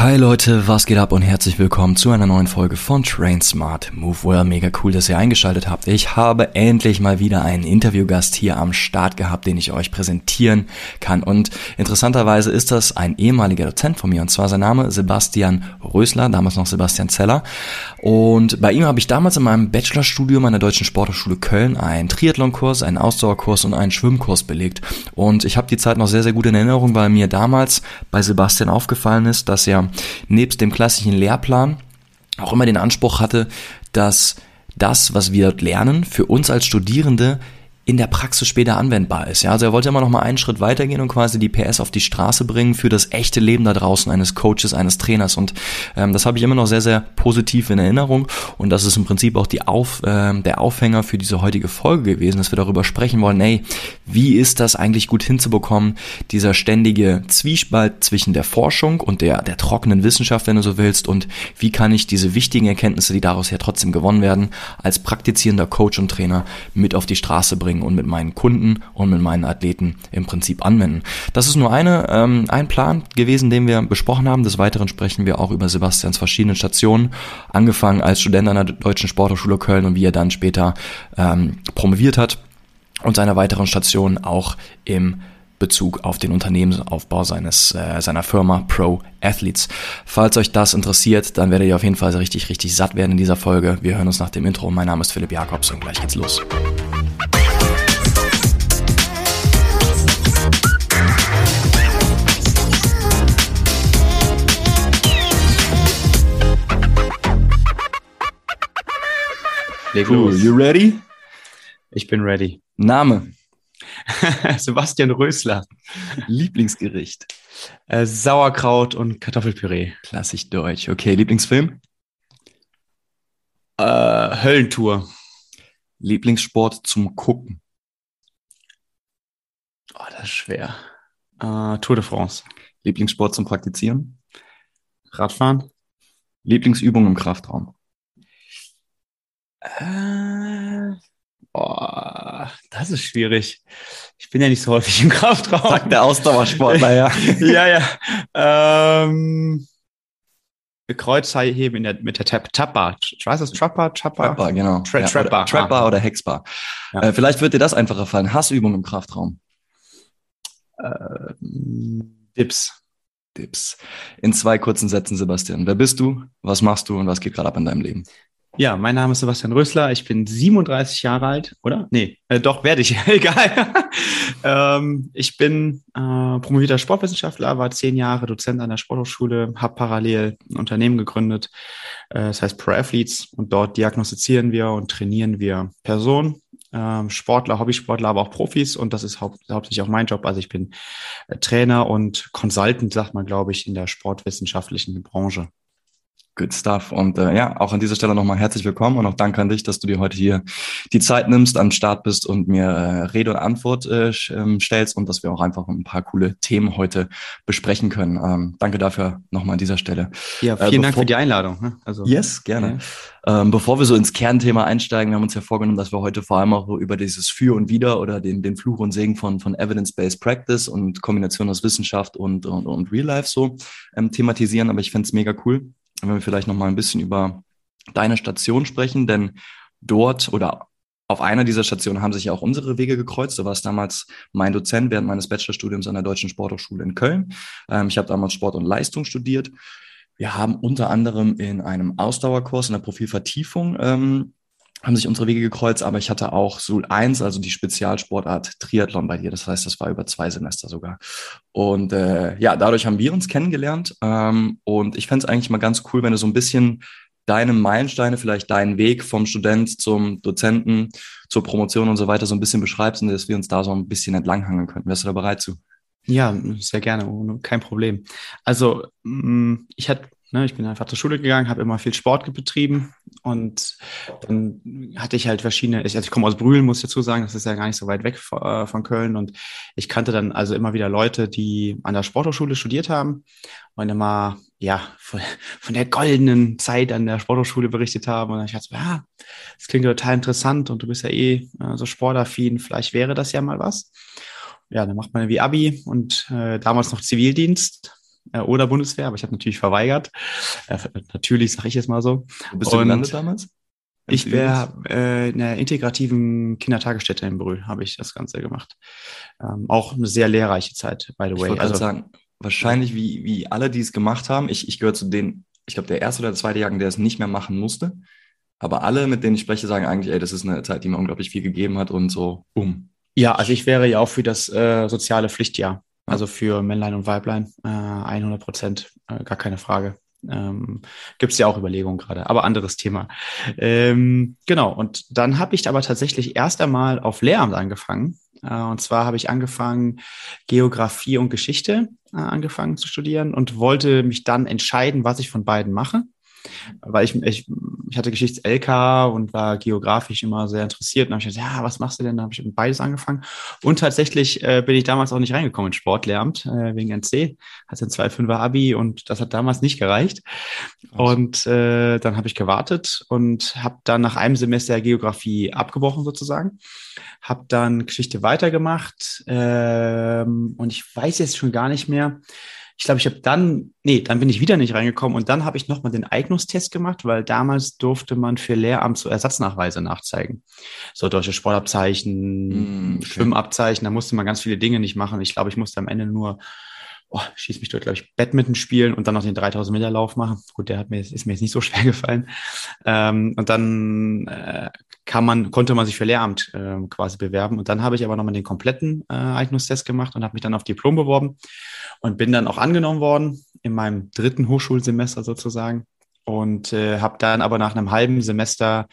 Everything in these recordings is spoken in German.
Hi Leute, was geht ab und herzlich willkommen zu einer neuen Folge von Train Smart Move Well. Mega cool, dass ihr eingeschaltet habt. Ich habe endlich mal wieder einen Interviewgast hier am Start gehabt, den ich euch präsentieren kann. Und interessanterweise ist das ein ehemaliger Dozent von mir und zwar sein Name Sebastian Rösler, damals noch Sebastian Zeller. Und bei ihm habe ich damals in meinem Bachelorstudium an der Deutschen Sporthochschule Köln einen Triathlonkurs, einen Ausdauerkurs und einen Schwimmkurs belegt. Und ich habe die Zeit noch sehr, sehr gut in Erinnerung, weil mir damals bei Sebastian aufgefallen ist, dass er der nebst dem klassischen Lehrplan auch immer den Anspruch hatte, dass das, was wir lernen, für uns als Studierende in der Praxis später anwendbar ist. Ja, also er wollte immer noch mal einen Schritt weitergehen und quasi die PS auf die Straße bringen für das echte Leben da draußen eines Coaches, eines Trainers. Und ähm, das habe ich immer noch sehr, sehr positiv in Erinnerung. Und das ist im Prinzip auch die auf, äh, der Aufhänger für diese heutige Folge gewesen, dass wir darüber sprechen wollen, ey, wie ist das eigentlich gut hinzubekommen, dieser ständige Zwiespalt zwischen der Forschung und der, der trockenen Wissenschaft, wenn du so willst, und wie kann ich diese wichtigen Erkenntnisse, die daraus ja trotzdem gewonnen werden, als praktizierender Coach und Trainer mit auf die Straße bringen bringen und mit meinen Kunden und mit meinen Athleten im Prinzip anwenden. Das ist nur eine, ähm, ein Plan gewesen, den wir besprochen haben. Des Weiteren sprechen wir auch über Sebastians verschiedene Stationen, angefangen als Student an der Deutschen Sporthochschule Köln und wie er dann später ähm, promoviert hat und seine weiteren Stationen auch im Bezug auf den Unternehmensaufbau seines äh, seiner Firma Pro Athletes. Falls euch das interessiert, dann werdet ihr auf jeden Fall richtig richtig satt werden in dieser Folge. Wir hören uns nach dem Intro. Mein Name ist Philipp Jakobs und gleich geht's los. Leg los. You ready? Ich bin ready. Name? Sebastian Rösler. Lieblingsgericht? Äh, Sauerkraut und Kartoffelpüree. Klassisch deutsch. Okay, Lieblingsfilm? Äh, Höllentour. Lieblingssport zum Gucken? Oh, das ist schwer. Äh, Tour de France. Lieblingssport zum Praktizieren? Radfahren. Lieblingsübung im Kraftraum? Äh, oh, das ist schwierig. Ich bin ja nicht so häufig im Kraftraum. Sagt der Ausdauersportler, ja. ja, ja. Ähm, Kreuzheben in der, mit der Tap, Tapper. Was ist Trapper? Trapper, Trapper genau. Tra ja, Trapper. Oder, Trapper ah. oder Hexbar. Ja. Äh, vielleicht wird dir das einfacher fallen. Hassübung im Kraftraum. Äh, Dips. Dips. In zwei kurzen Sätzen, Sebastian. Wer bist du? Was machst du und was geht gerade ab in deinem Leben? Ja, mein Name ist Sebastian Rösler. Ich bin 37 Jahre alt, oder? Nee, äh, doch, werde ich. Egal. ähm, ich bin äh, promovierter Sportwissenschaftler, war zehn Jahre Dozent an der Sporthochschule, habe parallel ein Unternehmen gegründet, äh, das heißt Pro Athletes. Und dort diagnostizieren wir und trainieren wir Personen, äh, Sportler, Hobbysportler, aber auch Profis. Und das ist hau hauptsächlich auch mein Job. Also ich bin äh, Trainer und Consultant, sagt man, glaube ich, in der sportwissenschaftlichen Branche. Good stuff. Und äh, ja, auch an dieser Stelle nochmal herzlich willkommen und auch danke an dich, dass du dir heute hier die Zeit nimmst, am Start bist und mir äh, Rede und Antwort äh, ähm, stellst und dass wir auch einfach ein paar coole Themen heute besprechen können. Ähm, danke dafür nochmal an dieser Stelle. Ja, äh, vielen äh, Dank für die Einladung. Ne? Also, yes, gerne. Ja. Ähm, bevor wir so ins Kernthema einsteigen, wir haben uns ja vorgenommen, dass wir heute vor allem auch über dieses Für und Wider oder den, den Fluch und Segen von, von Evidence-Based Practice und Kombination aus Wissenschaft und, und, und Real Life so ähm, thematisieren. Aber ich fände es mega cool, wenn wir vielleicht noch mal ein bisschen über deine Station sprechen, denn dort oder auf einer dieser Stationen haben sich ja auch unsere Wege gekreuzt. Du warst damals mein Dozent während meines Bachelorstudiums an der Deutschen Sporthochschule in Köln. Ähm, ich habe damals Sport und Leistung studiert. Wir haben unter anderem in einem Ausdauerkurs in der Profilvertiefung ähm, haben sich unsere Wege gekreuzt, aber ich hatte auch Sul 1, also die Spezialsportart Triathlon bei dir. Das heißt, das war über zwei Semester sogar. Und äh, ja, dadurch haben wir uns kennengelernt. Ähm, und ich fände es eigentlich mal ganz cool, wenn du so ein bisschen deine Meilensteine, vielleicht deinen Weg vom Student zum Dozenten, zur Promotion und so weiter so ein bisschen beschreibst und dass wir uns da so ein bisschen entlanghangeln könnten. Wärst du da bereit zu? Ja, sehr gerne, kein Problem. Also mm, ich hatte Ne, ich bin einfach zur Schule gegangen, habe immer viel Sport betrieben und dann hatte ich halt verschiedene, ich, also ich komme aus Brühl, muss ich dazu sagen, das ist ja gar nicht so weit weg von, äh, von Köln und ich kannte dann also immer wieder Leute, die an der Sporthochschule studiert haben und immer, ja, von, von der goldenen Zeit an der Sporthochschule berichtet haben und ich dachte, ja, das klingt total interessant und du bist ja eh äh, so sportaffin, vielleicht wäre das ja mal was. Ja, dann macht man wie Abi und äh, damals noch Zivildienst äh, oder Bundeswehr, aber ich habe natürlich verweigert. Äh, natürlich sage ich jetzt mal so. Wo bist du gelandet damals? Ich wäre äh, in der integrativen Kindertagesstätte in Brühl, habe ich das Ganze gemacht. Ähm, auch eine sehr lehrreiche Zeit, by the way. Ich also sagen, wahrscheinlich wie, wie alle, die es gemacht haben, ich, ich gehöre zu denen, ich glaube, der erste oder der zweite Jahrgang, der es nicht mehr machen musste. Aber alle, mit denen ich spreche, sagen eigentlich, ey, das ist eine Zeit, die mir unglaublich viel gegeben hat und so, boom. Ja, also ich wäre ja auch für das äh, soziale Pflichtjahr. Also für Männlein und Weiblein äh, 100 Prozent, äh, gar keine Frage. Ähm, Gibt es ja auch Überlegungen gerade, aber anderes Thema. Ähm, genau, und dann habe ich aber tatsächlich erst einmal auf Lehramt angefangen. Äh, und zwar habe ich angefangen, Geografie und Geschichte äh, angefangen zu studieren und wollte mich dann entscheiden, was ich von beiden mache weil ich, ich, ich hatte Geschichts-LK und war geografisch immer sehr interessiert. Und habe ich gesagt, ja, was machst du denn? Da habe ich beides angefangen. Und tatsächlich äh, bin ich damals auch nicht reingekommen in Sportlehramt äh, wegen NC. Hatte ein 2,5er Abi und das hat damals nicht gereicht. Und äh, dann habe ich gewartet und habe dann nach einem Semester Geografie abgebrochen sozusagen. Habe dann Geschichte weitergemacht ähm, und ich weiß jetzt schon gar nicht mehr, ich glaube, ich habe dann, nee, dann bin ich wieder nicht reingekommen und dann habe ich nochmal den Eignungstest gemacht, weil damals durfte man für Lehramt so Ersatznachweise nachzeigen. So deutsche Sportabzeichen, mm, okay. Schwimmabzeichen, da musste man ganz viele Dinge nicht machen. Ich glaube, ich musste am Ende nur oh, schieß mich dort, glaube ich, Badminton spielen und dann noch den 3000 Meter Lauf machen. Gut, der hat mir, ist mir jetzt nicht so schwer gefallen. Ähm, und dann äh, kann man, konnte man sich für Lehramt äh, quasi bewerben. Und dann habe ich aber nochmal den kompletten äh, Eignungstest gemacht und habe mich dann auf Diplom beworben und bin dann auch angenommen worden in meinem dritten Hochschulsemester sozusagen und äh, habe dann aber nach einem halben Semester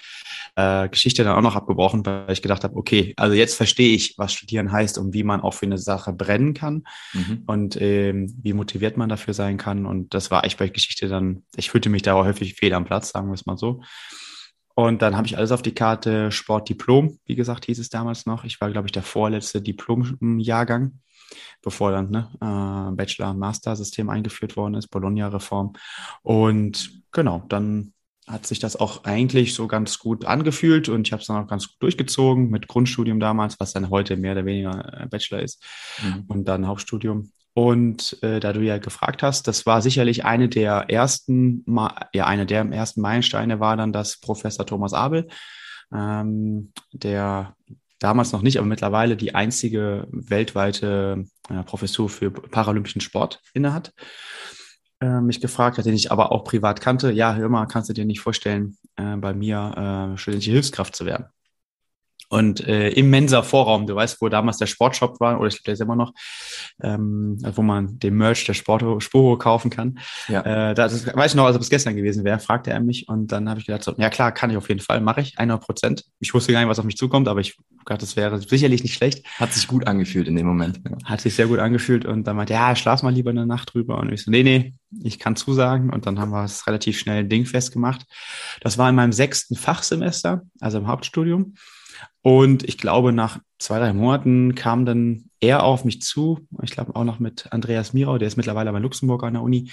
äh, Geschichte dann auch noch abgebrochen, weil ich gedacht habe, okay, also jetzt verstehe ich, was Studieren heißt und wie man auch für eine Sache brennen kann mhm. und ähm, wie motiviert man dafür sein kann. Und das war echt bei Geschichte dann, ich fühlte mich da auch häufig fehl am Platz, sagen wir es mal so. Und dann habe ich alles auf die Karte Sportdiplom, wie gesagt, hieß es damals noch. Ich war, glaube ich, der vorletzte Diplomjahrgang bevor dann ne, äh, Bachelor- und Master-System eingeführt worden ist, Bologna-Reform. Und genau, dann hat sich das auch eigentlich so ganz gut angefühlt und ich habe es dann auch ganz gut durchgezogen mit Grundstudium damals, was dann heute mehr oder weniger äh, Bachelor ist mhm. und dann Hauptstudium. Und äh, da du ja gefragt hast, das war sicherlich eine der ersten, ja, eine der ersten Meilensteine war dann, dass Professor Thomas Abel, ähm, der damals noch nicht, aber mittlerweile die einzige weltweite äh, Professur für paralympischen Sport innehat, äh, mich gefragt hat, den ich aber auch privat kannte. Ja, hör mal, kannst du dir nicht vorstellen, äh, bei mir äh, studentische Hilfskraft zu werden? Und äh, im Mensa-Vorraum, du weißt, wo damals der Sportshop war, oder ich glaube, der ist immer noch, ähm, wo man den Merch der Sport Sporo kaufen kann. Ja. Äh, das weiß ich noch, als ob es gestern gewesen wäre, fragte er mich. Und dann habe ich gedacht, so, ja klar, kann ich auf jeden Fall, mache ich, 100 Prozent. Ich wusste gar nicht, was auf mich zukommt, aber ich dachte, das wäre sicherlich nicht schlecht. Hat sich gut angefühlt in dem Moment. Ja. Hat sich sehr gut angefühlt. Und dann meinte, ja, schlaf mal lieber eine Nacht drüber. Und ich so, nee, nee, ich kann zusagen. Und dann haben wir es relativ schnell ein Ding festgemacht. Das war in meinem sechsten Fachsemester, also im Hauptstudium. Und ich glaube, nach zwei, drei Monaten kam dann er auf mich zu. Ich glaube auch noch mit Andreas Mirau, der ist mittlerweile bei Luxemburg an der Uni.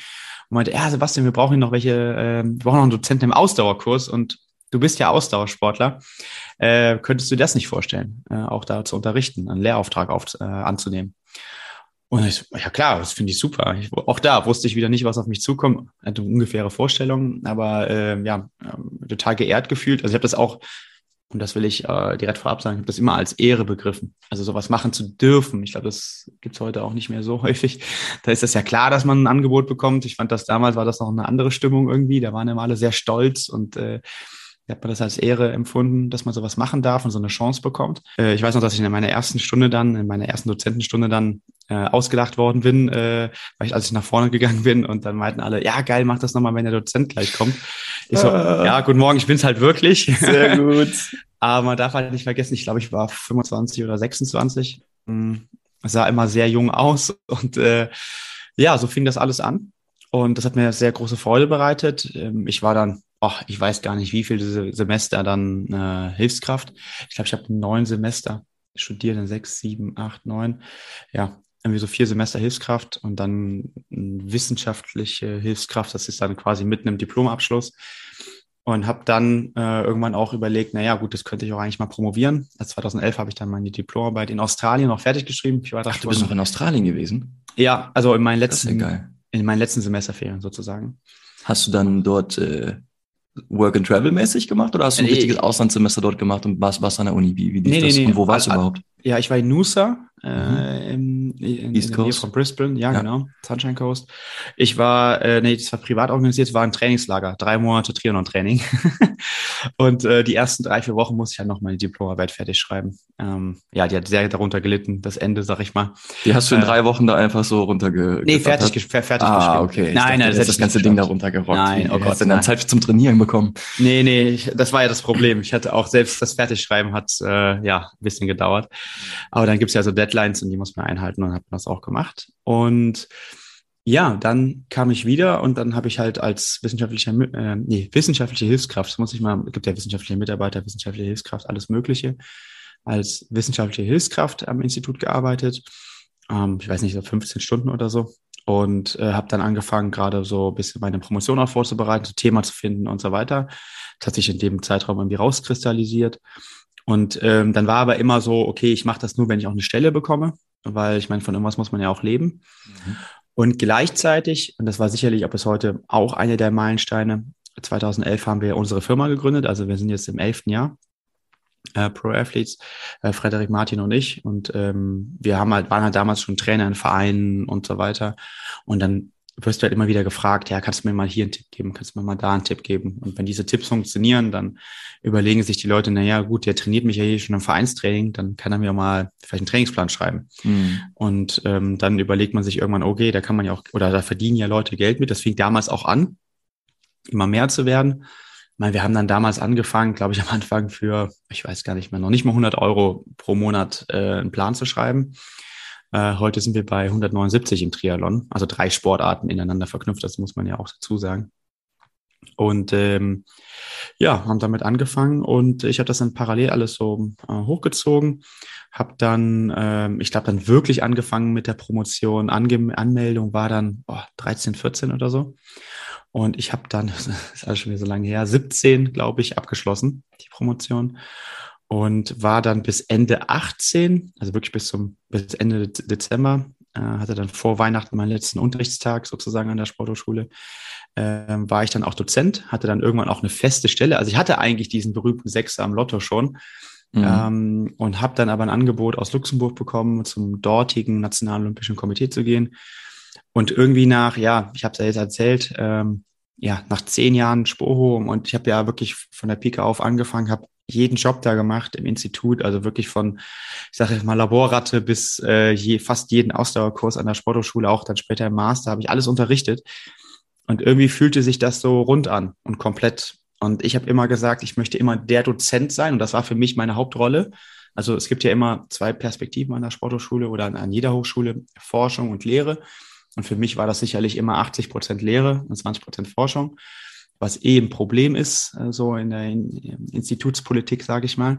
Und meinte, ja, Sebastian, wir brauchen noch welche, äh, wir brauchen noch einen Dozenten im Ausdauerkurs und du bist ja Ausdauersportler. Äh, könntest du dir das nicht vorstellen, äh, auch da zu unterrichten, einen Lehrauftrag auf, äh, anzunehmen? Und ich, ja klar, das finde ich super. Ich, auch da wusste ich wieder nicht, was auf mich zukommt. Hatte ungefähre Vorstellungen, aber äh, ja, äh, total geehrt gefühlt. Also ich habe das auch und das will ich äh, direkt vorab sagen, ich habe das immer als Ehre begriffen. Also sowas machen zu dürfen. Ich glaube, das gibt's heute auch nicht mehr so häufig. Da ist das ja klar, dass man ein Angebot bekommt. Ich fand das damals war das noch eine andere Stimmung irgendwie. Da waren immer alle sehr stolz und äh, hat man das als Ehre empfunden, dass man sowas machen darf und so eine Chance bekommt. Äh, ich weiß noch, dass ich in meiner ersten Stunde dann, in meiner ersten Dozentenstunde dann äh, ausgelacht worden bin, äh, weil ich, als ich nach vorne gegangen bin und dann meinten alle, ja geil, mach das nochmal, wenn der Dozent gleich kommt. Ich so, ah. ja, guten Morgen, ich bin's halt wirklich. Sehr gut. Aber man darf halt nicht vergessen, ich glaube, ich war 25 oder 26. Hm, sah immer sehr jung aus und äh, ja, so fing das alles an. Und das hat mir sehr große Freude bereitet. Ähm, ich war dann, oh, ich weiß gar nicht, wie viele Semester dann äh, Hilfskraft. Ich glaube, ich habe neun Semester studiert, dann sechs, sieben, acht, neun. Ja, irgendwie so vier Semester Hilfskraft und dann wissenschaftliche Hilfskraft. Das ist dann quasi mitten im Diplomabschluss. Und habe dann äh, irgendwann auch überlegt, naja, gut, das könnte ich auch eigentlich mal promovieren. Also 2011 habe ich dann meine Diplomarbeit in Australien noch fertig geschrieben. Ich war Ach, du bist noch in Australien gewesen? Ja, also in meinen letzten, in meinen letzten Semesterferien sozusagen. Hast du dann dort äh, Work and Travel mäßig gemacht oder hast du ein nee, richtiges Auslandssemester dort gemacht und warst, warst an der Uni? Wie, wie nee, nee, nee. Und wo warst du überhaupt? Ja, ich war in Noosa, äh, mhm. in, in, East in Coast. von Brisbane, ja, ja, genau, Sunshine Coast. Ich war, äh, nee, das war privat organisiert, war ein Trainingslager, drei Monate Triathlon-Training. und äh, die ersten drei, vier Wochen musste ich halt noch meine Diplomarbeit fertig schreiben. Ähm, ja, die hat sehr darunter gelitten, das Ende, sag ich mal. Die hast du in äh, drei Wochen da einfach so runterge... Nee, fertig, ge fertig Ah, okay. Nein, nein, das, das, das ganze Ding da runtergerockt. Nein, oh Gott. Hast du dann Zeit zum Trainieren bekommen? Nee, nee, ich, das war ja das Problem. Ich hatte auch selbst das Fertigschreiben hat, äh, ja, ein bisschen gedauert. Aber dann gibt es ja so Deadlines und die muss man einhalten und habe das auch gemacht. Und ja, dann kam ich wieder und dann habe ich halt als wissenschaftlicher, äh, nee, wissenschaftliche Hilfskraft, muss ich mal, gibt ja wissenschaftliche Mitarbeiter, wissenschaftliche Hilfskraft, alles Mögliche, als wissenschaftliche Hilfskraft am Institut gearbeitet. Ähm, ich weiß nicht, so 15 Stunden oder so. Und äh, habe dann angefangen, gerade so ein bisschen meine Promotion auch vorzubereiten, so Thema zu finden und so weiter. Das hat sich in dem Zeitraum irgendwie rauskristallisiert. Und ähm, dann war aber immer so, okay, ich mache das nur, wenn ich auch eine Stelle bekomme, weil ich meine, von irgendwas muss man ja auch leben. Mhm. Und gleichzeitig, und das war sicherlich auch bis heute auch eine der Meilensteine, 2011 haben wir unsere Firma gegründet, also wir sind jetzt im elften Jahr. Äh, Pro Athletes, äh, Frederik Martin und ich. Und ähm, wir haben halt, waren halt damals schon Trainer in Vereinen und so weiter. Und dann wirst du halt immer wieder gefragt, ja, kannst du mir mal hier einen Tipp geben, kannst du mir mal da einen Tipp geben? Und wenn diese Tipps funktionieren, dann überlegen sich die Leute, na ja, gut, der trainiert mich ja hier schon im Vereinstraining, dann kann er mir mal vielleicht einen Trainingsplan schreiben. Mhm. Und ähm, dann überlegt man sich irgendwann, okay, da kann man ja auch, oder da verdienen ja Leute Geld mit. Das fing damals auch an, immer mehr zu werden. Ich meine, wir haben dann damals angefangen, glaube ich, am Anfang für, ich weiß gar nicht mehr, noch nicht mal 100 Euro pro Monat äh, einen Plan zu schreiben. Äh, heute sind wir bei 179 im Triathlon, also drei Sportarten ineinander verknüpft, das muss man ja auch dazu sagen. Und ähm, ja, haben damit angefangen und ich habe das dann parallel alles so äh, hochgezogen, habe dann, ähm, ich glaube, dann wirklich angefangen mit der Promotion. Ange Anmeldung war dann oh, 13, 14 oder so. Und ich habe dann, das ist alles schon wieder so lange her, 17, glaube ich, abgeschlossen, die Promotion und war dann bis Ende 18, also wirklich bis zum bis Ende Dezember, äh, hatte dann vor Weihnachten meinen letzten Unterrichtstag sozusagen an der Sporthochschule, äh, war ich dann auch Dozent, hatte dann irgendwann auch eine feste Stelle. Also ich hatte eigentlich diesen berühmten Sechser am Lotto schon mhm. ähm, und habe dann aber ein Angebot aus Luxemburg bekommen, zum dortigen Nationalen Olympischen Komitee zu gehen. Und irgendwie nach, ja, ich habe es ja jetzt erzählt, ähm, ja, nach zehn Jahren Spoho und ich habe ja wirklich von der Pike auf angefangen, habe jeden Job da gemacht im Institut, also wirklich von, ich sage jetzt mal, Laborratte bis äh, je, fast jeden Ausdauerkurs an der Sporthochschule, auch dann später im Master, habe ich alles unterrichtet. Und irgendwie fühlte sich das so rund an und komplett. Und ich habe immer gesagt, ich möchte immer der Dozent sein und das war für mich meine Hauptrolle. Also es gibt ja immer zwei Perspektiven an der Sporthochschule oder an, an jeder Hochschule, Forschung und Lehre. Und für mich war das sicherlich immer 80 Prozent Lehre und 20 Prozent Forschung was eh ein Problem ist, äh, so in der Institutspolitik, sage ich mal.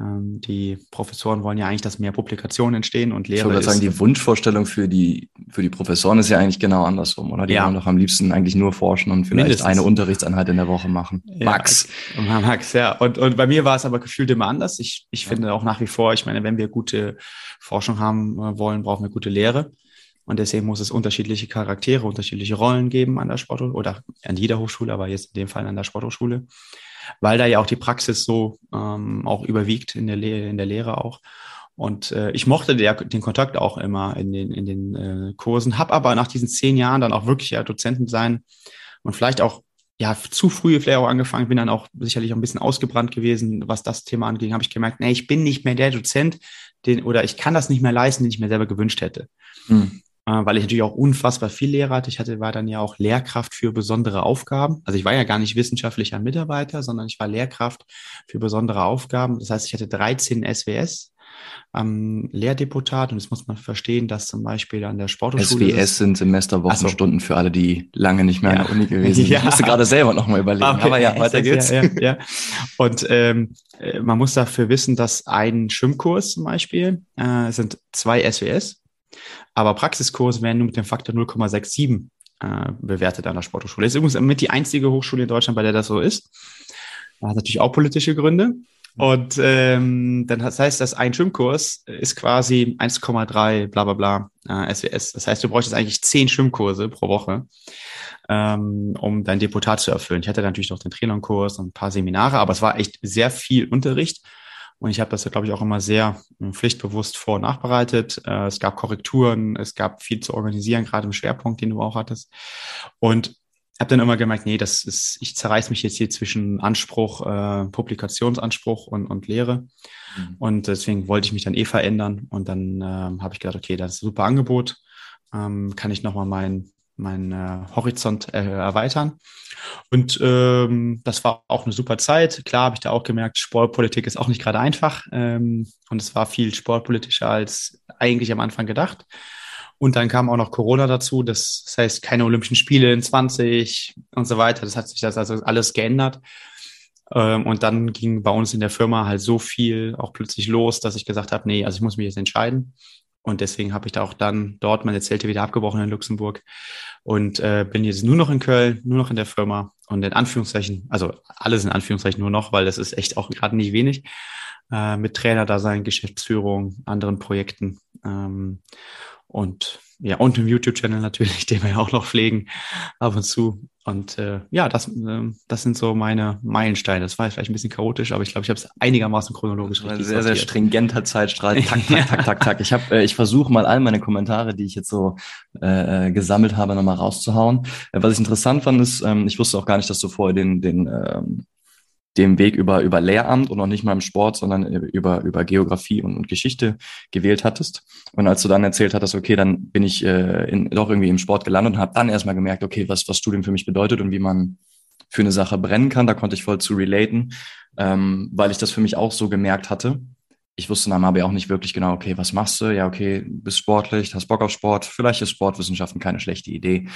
Ähm, die Professoren wollen ja eigentlich, dass mehr Publikationen entstehen und Lehre. Ich würde sagen, die Wunschvorstellung für die, für die Professoren ist ja eigentlich genau andersrum, oder? Die ja. wollen doch am liebsten eigentlich nur forschen und vielleicht Mindestens. eine Unterrichtseinheit in der Woche machen. Max. Ja, Max, ja. Und, und bei mir war es aber gefühlt immer anders. Ich, ich ja. finde auch nach wie vor, ich meine, wenn wir gute Forschung haben äh, wollen, brauchen wir gute Lehre. Und deswegen muss es unterschiedliche Charaktere, unterschiedliche Rollen geben an der Sporthochschule oder an jeder Hochschule, aber jetzt in dem Fall an der Sporthochschule, weil da ja auch die Praxis so ähm, auch überwiegt in der, Lehre, in der Lehre auch. Und äh, ich mochte der, den Kontakt auch immer in den, in den äh, Kursen, habe aber nach diesen zehn Jahren dann auch wirklich ja Dozenten sein und vielleicht auch ja zu früh vielleicht auch angefangen, bin dann auch sicherlich auch ein bisschen ausgebrannt gewesen, was das Thema anging, habe ich gemerkt, nee, ich bin nicht mehr der Dozent, den oder ich kann das nicht mehr leisten, den ich mir selber gewünscht hätte. Hm weil ich natürlich auch unfassbar viel Lehrer hatte. Ich hatte, war dann ja auch Lehrkraft für besondere Aufgaben. Also ich war ja gar nicht wissenschaftlicher Mitarbeiter, sondern ich war Lehrkraft für besondere Aufgaben. Das heißt, ich hatte 13 SWS, ähm, Lehrdeputat und das muss man verstehen, dass zum Beispiel an der Sporthochschule SWS sind Semesterwochenstunden so. für alle, die lange nicht mehr ja. an der Uni gewesen sind. Ja. Ich musste gerade selber nochmal überlegen, okay. aber ja, weiter geht's. Ja, ja, Und ähm, äh, man muss dafür wissen, dass ein Schwimmkurs zum Beispiel äh, sind zwei SWS aber Praxiskurse werden nur mit dem Faktor 0,67 äh, bewertet an der Sporthochschule. Das ist übrigens mit die einzige Hochschule in Deutschland, bei der das so ist. Das hat natürlich auch politische Gründe. Und ähm, dann das heißt, dass ein Schwimmkurs ist quasi 1,3 bla bla bla äh, SWS. Das heißt, du bräuchtest eigentlich zehn Schwimmkurse pro Woche, ähm, um dein Deputat zu erfüllen. Ich hatte natürlich noch den Trainerkurs und ein paar Seminare, aber es war echt sehr viel Unterricht. Und ich habe das, glaube ich, auch immer sehr hm, pflichtbewusst vor- und nachbereitet. Äh, es gab Korrekturen, es gab viel zu organisieren, gerade im Schwerpunkt, den du auch hattest. Und habe dann immer gemerkt, nee, das ist, ich zerreiß mich jetzt hier zwischen Anspruch, äh, Publikationsanspruch und, und Lehre. Mhm. Und deswegen wollte ich mich dann eh verändern. Und dann ähm, habe ich gedacht, okay, das ist ein super Angebot. Ähm, kann ich nochmal mein, mein äh, Horizont äh, erweitern. Und ähm, das war auch eine super Zeit. Klar habe ich da auch gemerkt, Sportpolitik ist auch nicht gerade einfach. Ähm, und es war viel sportpolitischer als eigentlich am Anfang gedacht. Und dann kam auch noch Corona dazu. Das, das heißt, keine Olympischen Spiele in 20 und so weiter. Das hat sich das also alles geändert. Ähm, und dann ging bei uns in der Firma halt so viel auch plötzlich los, dass ich gesagt habe, nee, also ich muss mich jetzt entscheiden. Und deswegen habe ich da auch dann dort meine Zelte wieder abgebrochen in Luxemburg und äh, bin jetzt nur noch in Köln, nur noch in der Firma und in Anführungszeichen, also alles in Anführungszeichen nur noch, weil das ist echt auch gerade nicht wenig, äh, mit Trainer da sein, Geschäftsführung, anderen Projekten. Ähm, und ja, und im YouTube-Channel natürlich, den wir ja auch noch pflegen ab und zu. Und äh, ja, das, äh, das sind so meine Meilensteine. Das war vielleicht ein bisschen chaotisch, aber ich glaube, ich habe es einigermaßen chronologisch richtig Sehr, sortiert. sehr stringenter Zeitstrahl. Tak, tak, tak, tak, tak. Ich, hab, äh, ich versuche mal all meine Kommentare, die ich jetzt so äh, äh gesammelt habe, nochmal rauszuhauen. Äh, was ich interessant fand, ist, ähm, ich wusste auch gar nicht, dass du vorher den, den ähm, dem Weg über, über Lehramt und noch nicht mal im Sport, sondern über, über Geografie und, und Geschichte gewählt hattest. Und als du dann erzählt hattest, okay, dann bin ich äh, in, doch irgendwie im Sport gelandet und habe dann erstmal gemerkt, okay, was, was Studium für mich bedeutet und wie man für eine Sache brennen kann, da konnte ich voll zu relaten, ähm, weil ich das für mich auch so gemerkt hatte. Ich wusste dann aber auch nicht wirklich genau, okay, was machst du? Ja, okay, bist sportlich, hast Bock auf Sport. Vielleicht ist Sportwissenschaften keine schlechte Idee.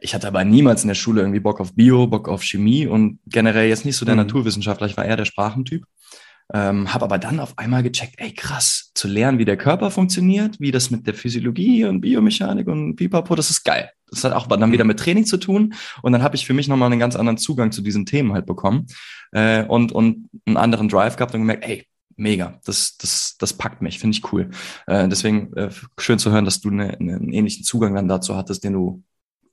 Ich hatte aber niemals in der Schule irgendwie Bock auf Bio, Bock auf Chemie und generell jetzt nicht so der mhm. Naturwissenschaftler. Ich war eher der Sprachentyp. Ähm, habe aber dann auf einmal gecheckt, ey krass, zu lernen, wie der Körper funktioniert, wie das mit der Physiologie und Biomechanik und Pipapo, das ist geil. Das hat auch dann wieder mit Training zu tun. Und dann habe ich für mich nochmal einen ganz anderen Zugang zu diesen Themen halt bekommen äh, und, und einen anderen Drive gehabt und gemerkt, ey, mega, das, das, das packt mich, finde ich cool. Äh, deswegen äh, schön zu hören, dass du eine, einen ähnlichen Zugang dann dazu hattest, den du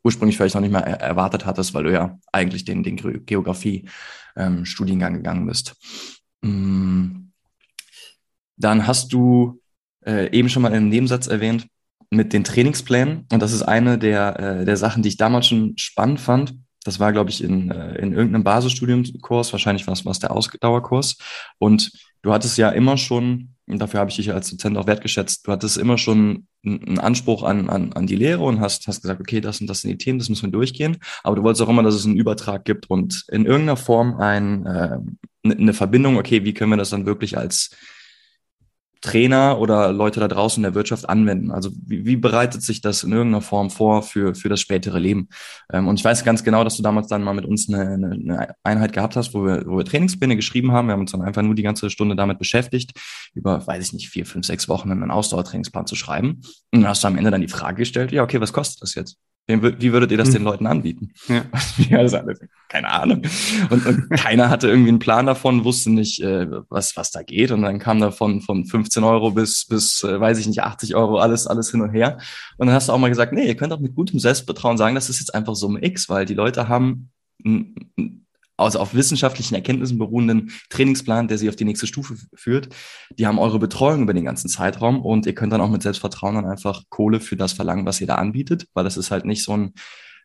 ursprünglich vielleicht noch nicht mal erwartet hattest, weil du ja eigentlich den, den Geografie-Studiengang ähm, gegangen bist. Mm. Dann hast du äh, eben schon mal im Nebensatz erwähnt mit den Trainingsplänen. Und das ist eine der, äh, der Sachen, die ich damals schon spannend fand. Das war, glaube ich, in, äh, in irgendeinem Basisstudiumkurs, wahrscheinlich war es der Ausdauerkurs. Und du hattest ja immer schon dafür habe ich dich als Dozent auch wertgeschätzt. Du hattest immer schon einen Anspruch an, an, an die Lehre und hast, hast gesagt, okay, das und das sind die Themen, das müssen wir durchgehen. Aber du wolltest auch immer, dass es einen Übertrag gibt und in irgendeiner Form ein, äh, eine Verbindung, okay, wie können wir das dann wirklich als Trainer oder Leute da draußen in der Wirtschaft anwenden? Also wie, wie bereitet sich das in irgendeiner Form vor für, für das spätere Leben? Ähm, und ich weiß ganz genau, dass du damals dann mal mit uns eine, eine, Einheit gehabt hast, wo wir, wo wir Trainingspläne geschrieben haben. Wir haben uns dann einfach nur die ganze Stunde damit beschäftigt, über, weiß ich nicht, vier, fünf, sechs Wochen einen Ausdauertrainingsplan zu schreiben. Und dann hast du am Ende dann die Frage gestellt, ja, okay, was kostet das jetzt? Wie würdet ihr das den hm. Leuten anbieten? Ja. ja das alles, keine Ahnung. Und, und keiner hatte irgendwie einen Plan davon, wusste nicht, äh, was, was da geht. Und dann kam davon von 15 Euro bis, bis äh, weiß ich nicht, 80 Euro, alles, alles hin und her. Und dann hast du auch mal gesagt, nee, ihr könnt auch mit gutem Selbstbetrauen sagen, das ist jetzt einfach Summe X, weil die Leute haben also auf wissenschaftlichen Erkenntnissen beruhenden Trainingsplan, der sie auf die nächste Stufe führt. Die haben eure Betreuung über den ganzen Zeitraum und ihr könnt dann auch mit Selbstvertrauen dann einfach Kohle für das verlangen, was ihr da anbietet, weil das ist halt nicht so ein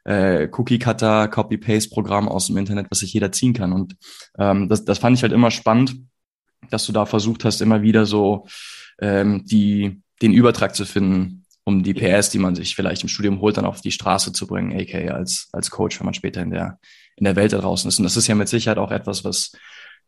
äh, Cookie-Cutter, Copy-Paste-Programm aus dem Internet, was sich jeder ziehen kann. Und ähm, das, das fand ich halt immer spannend, dass du da versucht hast, immer wieder so ähm, die, den Übertrag zu finden, um die PS, die man sich vielleicht im Studium holt, dann auf die Straße zu bringen, aka als, als Coach, wenn man später in der in der Welt da draußen ist. Und das ist ja mit Sicherheit auch etwas, was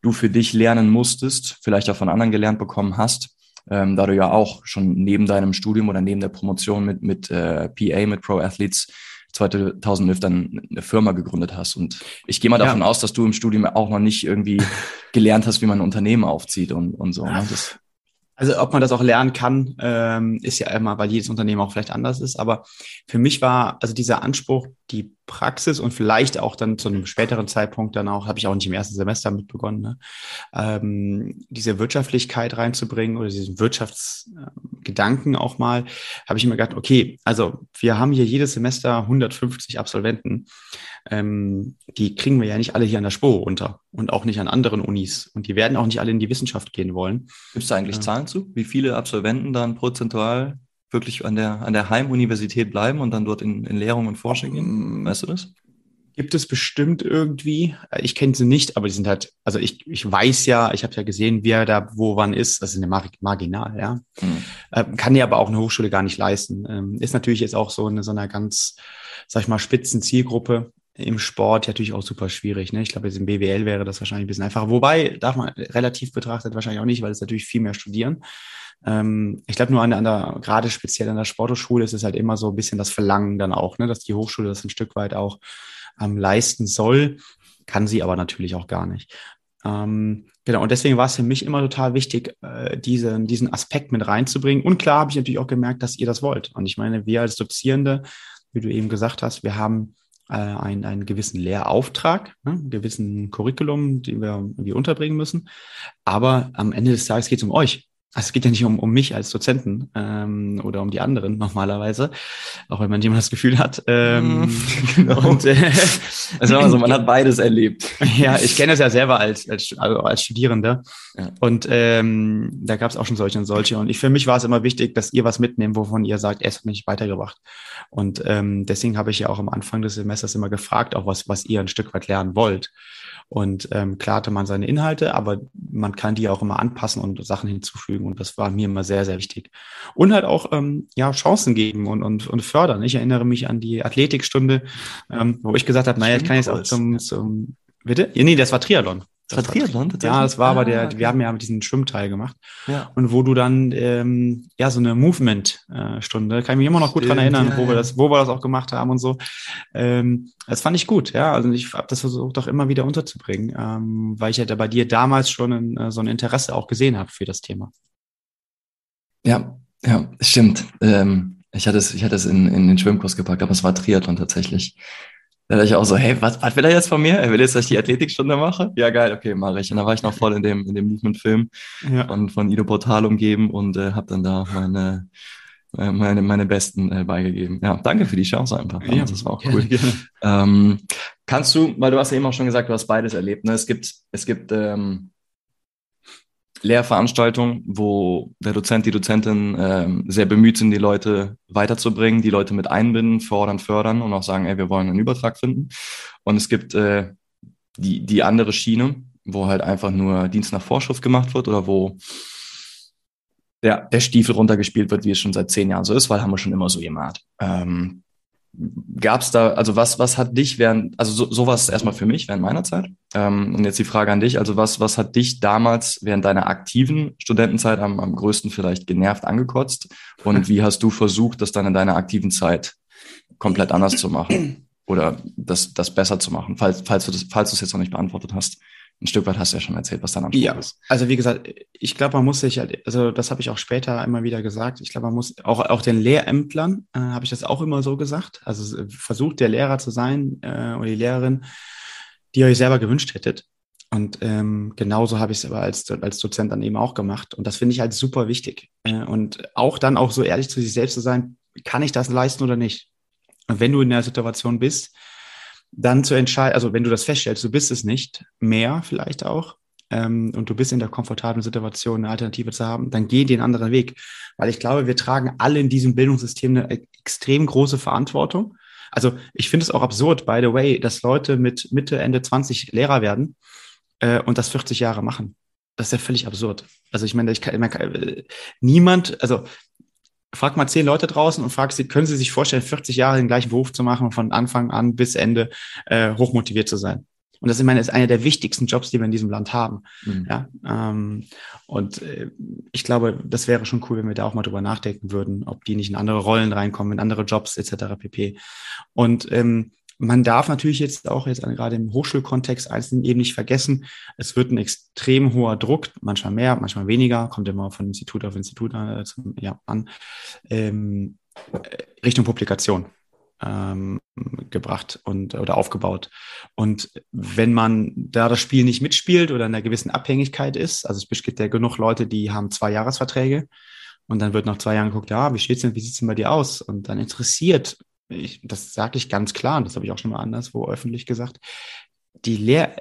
du für dich lernen musstest, vielleicht auch von anderen gelernt bekommen hast, ähm, da du ja auch schon neben deinem Studium oder neben der Promotion mit, mit äh, PA, mit Pro Athletes 2011 dann eine Firma gegründet hast. Und ich gehe mal davon ja. aus, dass du im Studium auch noch nicht irgendwie gelernt hast, wie man ein Unternehmen aufzieht und, und so. Ne? Das also ob man das auch lernen kann, ähm, ist ja immer, weil jedes Unternehmen auch vielleicht anders ist. Aber für mich war also dieser Anspruch, die Praxis und vielleicht auch dann zu einem späteren Zeitpunkt dann auch, habe ich auch nicht im ersten Semester mit begonnen, ne? ähm, diese Wirtschaftlichkeit reinzubringen oder diesen Wirtschaftsgedanken auch mal, habe ich immer gedacht, okay, also wir haben hier jedes Semester 150 Absolventen, ähm, die kriegen wir ja nicht alle hier an der Spur unter und auch nicht an anderen Unis und die werden auch nicht alle in die Wissenschaft gehen wollen. Gibt es da eigentlich ja. Zahlen zu, wie viele Absolventen dann prozentual wirklich an der, an der Heimuniversität bleiben und dann dort in, in Lehrung und Forschung gehen? Weißt du das? Gibt es bestimmt irgendwie. Ich kenne sie nicht, aber die sind halt, also ich, ich weiß ja, ich habe ja gesehen, wer da wo wann ist. Das ist eine Mar marginal, ja. Mhm. Kann dir aber auch eine Hochschule gar nicht leisten. Ähm, ist natürlich jetzt auch so eine so einer ganz, sag ich mal, spitzen Zielgruppe im Sport natürlich auch super schwierig. Ne? Ich glaube, jetzt im BWL wäre das wahrscheinlich ein bisschen einfacher. Wobei, darf man relativ betrachtet wahrscheinlich auch nicht, weil es natürlich viel mehr studieren. Ähm, ich glaube nur an der, an der, gerade speziell an der Sporthochschule ist es halt immer so ein bisschen das Verlangen dann auch, ne, dass die Hochschule das ein Stück weit auch ähm, leisten soll, kann sie aber natürlich auch gar nicht. Ähm, genau, und deswegen war es für mich immer total wichtig, äh, diese, diesen Aspekt mit reinzubringen. Und klar habe ich natürlich auch gemerkt, dass ihr das wollt. Und ich meine, wir als Dozierende, wie du eben gesagt hast, wir haben äh, einen, einen gewissen Lehrauftrag, ne, einen gewissen Curriculum, den wir irgendwie unterbringen müssen. Aber am Ende des Tages geht es um euch. Also es geht ja nicht um, um mich als Dozenten ähm, oder um die anderen normalerweise, auch wenn man jemand das Gefühl hat. Ähm, mhm. genau. Und, äh, also, also man hat beides erlebt. Ja, ich kenne es ja selber als als, also als Studierender ja. und ähm, da gab es auch schon solche und solche. Und ich für mich war es immer wichtig, dass ihr was mitnehmt, wovon ihr sagt, es hat mich weitergebracht. Und ähm, deswegen habe ich ja auch am Anfang des Semesters immer gefragt, auch was was ihr ein Stück weit lernen wollt. Und ähm, klar hatte man seine Inhalte, aber man kann die auch immer anpassen und Sachen hinzufügen. Und das war mir immer sehr, sehr wichtig. Und halt auch ähm, ja, Chancen geben und, und, und fördern. Ich erinnere mich an die Athletikstunde, ähm, wo ich gesagt habe, naja, ich kann jetzt auch zum, zum Bitte? Ja, nee, das war Triathlon. Das war Triathlon? Ja, das war ah, aber der, okay. wir haben ja diesen Schwimmteil gemacht. Ja. Und wo du dann, ähm, ja, so eine Movement-Stunde, äh, kann ich mich immer noch gut dran erinnern, ja, wo wir das, wo wir das auch gemacht haben und so. Ähm, das fand ich gut, ja. Also ich habe das versucht auch immer wieder unterzubringen, ähm, weil ich ja da bei dir damals schon ein, äh, so ein Interesse auch gesehen habe für das Thema. Ja, ja, stimmt. Ähm, ich hatte es, ich hatte es in, in den Schwimmkurs gepackt, aber es war Triathlon tatsächlich. Da dachte ich auch so, hey, was, was will er jetzt von mir? Er will jetzt, dass ich die Athletikstunde mache? Ja, geil, okay, mache ich. Und da war ich noch voll in dem, in dem Movement-Film ja. von, von Ido Portal umgeben und äh, habe dann da meine, äh, meine, meine Besten äh, beigegeben. Ja, danke für die Chance einfach. Ja, das war auch cool. Gerne. Ähm, kannst du, weil du hast ja eben auch schon gesagt, du hast beides erlebt. Ne? Es gibt, es gibt ähm, Lehrveranstaltung, wo der Dozent, die Dozentin ähm, sehr bemüht sind, die Leute weiterzubringen, die Leute mit einbinden, fordern, fördern und auch sagen, ey, wir wollen einen Übertrag finden. Und es gibt äh, die, die andere Schiene, wo halt einfach nur Dienst nach Vorschrift gemacht wird oder wo der, der Stiefel runtergespielt wird, wie es schon seit zehn Jahren so ist, weil haben wir schon immer so gemacht. Ähm, Gab es da, also was, was hat dich während, also so, sowas erstmal für mich während meiner Zeit. Ähm, und jetzt die Frage an dich, also was, was hat dich damals während deiner aktiven Studentenzeit am, am größten vielleicht genervt, angekotzt? Und wie hast du versucht, das dann in deiner aktiven Zeit komplett anders zu machen? Oder das, das besser zu machen, falls, falls du das, falls du es jetzt noch nicht beantwortet hast? Ein Stück weit hast du ja schon erzählt, was dein Anspruch ja, ist. Also wie gesagt, ich glaube, man muss sich, halt, also das habe ich auch später immer wieder gesagt, ich glaube, man muss auch, auch den Lehrämtlern, äh, habe ich das auch immer so gesagt, also versucht der Lehrer zu sein äh, oder die Lehrerin, die ihr euch selber gewünscht hättet. Und ähm, genauso habe ich es aber als, als Dozent dann eben auch gemacht. Und das finde ich halt super wichtig. Äh, und auch dann auch so ehrlich zu sich selbst zu sein, kann ich das leisten oder nicht? Und wenn du in der Situation bist, dann zu entscheiden, also wenn du das feststellst, du bist es nicht, mehr vielleicht auch, ähm, und du bist in der komfortablen Situation, eine Alternative zu haben, dann geh den anderen Weg. Weil ich glaube, wir tragen alle in diesem Bildungssystem eine extrem große Verantwortung. Also ich finde es auch absurd, by the way, dass Leute mit Mitte, Ende 20 Lehrer werden äh, und das 40 Jahre machen. Das ist ja völlig absurd. Also ich meine, ich kann, kann, äh, niemand, also frag mal zehn Leute draußen und frag sie, können sie sich vorstellen, 40 Jahre den gleichen Beruf zu machen und von Anfang an bis Ende äh, hochmotiviert zu sein? Und das ich meine, ist einer der wichtigsten Jobs, die wir in diesem Land haben. Mhm. Ja, ähm, und äh, ich glaube, das wäre schon cool, wenn wir da auch mal drüber nachdenken würden, ob die nicht in andere Rollen reinkommen, in andere Jobs etc. pp. Und ähm, man darf natürlich jetzt auch jetzt gerade im Hochschulkontext eins eben nicht vergessen, es wird ein extrem hoher Druck, manchmal mehr, manchmal weniger, kommt immer von Institut auf Institut äh, zum, ja, an, ähm, Richtung Publikation. ähm, gebracht und oder aufgebaut. Und wenn man da das Spiel nicht mitspielt oder in einer gewissen Abhängigkeit ist, also es gibt ja genug Leute, die haben zwei Jahresverträge und dann wird nach zwei Jahren geguckt, ja, wie steht's denn, wie sieht's denn bei dir aus? Und dann interessiert, ich, das sage ich ganz klar, und das habe ich auch schon mal anderswo öffentlich gesagt, die Lehr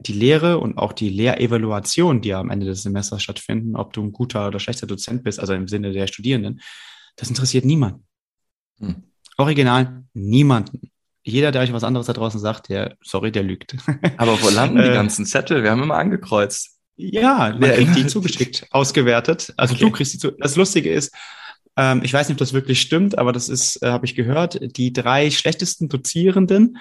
die Lehre und auch die Lehrevaluation, die am Ende des Semesters stattfinden, ob du ein guter oder schlechter Dozent bist, also im Sinne der Studierenden, das interessiert niemanden. Hm. Original niemanden. Jeder, der euch was anderes da draußen sagt, der, sorry, der lügt. Aber wo landen die äh, ganzen Zettel? Wir haben immer angekreuzt. Ja, man kriegt die zugeschickt, ausgewertet. Also okay. du kriegst die zu. Das Lustige ist, ähm, ich weiß nicht, ob das wirklich stimmt, aber das ist, äh, habe ich gehört, die drei schlechtesten Dozierenden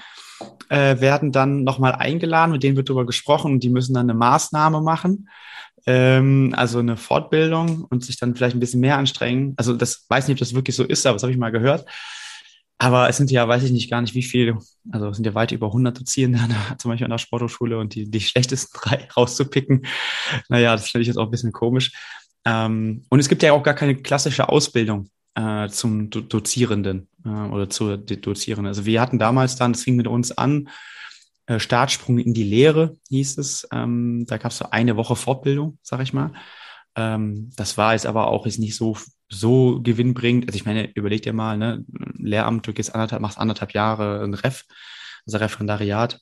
äh, werden dann nochmal eingeladen, mit denen wird darüber gesprochen und die müssen dann eine Maßnahme machen, ähm, also eine Fortbildung und sich dann vielleicht ein bisschen mehr anstrengen. Also das weiß nicht, ob das wirklich so ist, aber das habe ich mal gehört. Aber es sind ja, weiß ich nicht gar nicht, wie viele, also es sind ja weit über 100 Dozierende zum Beispiel an der Sporthochschule und die, die schlechtesten drei rauszupicken, naja, das finde ich jetzt auch ein bisschen komisch. Ähm, und es gibt ja auch gar keine klassische Ausbildung äh, zum Do Dozierenden äh, oder zur Dozierenden. Also wir hatten damals dann, das fing mit uns an, äh, Startsprung in die Lehre hieß es. Ähm, da gab es so eine Woche Fortbildung, sag ich mal. Ähm, das war jetzt aber auch jetzt nicht so so gewinnbringend. Also ich meine, überleg dir mal, ne, Lehramt, du gehst anderthalb, machst anderthalb Jahre ein Ref, also Referendariat,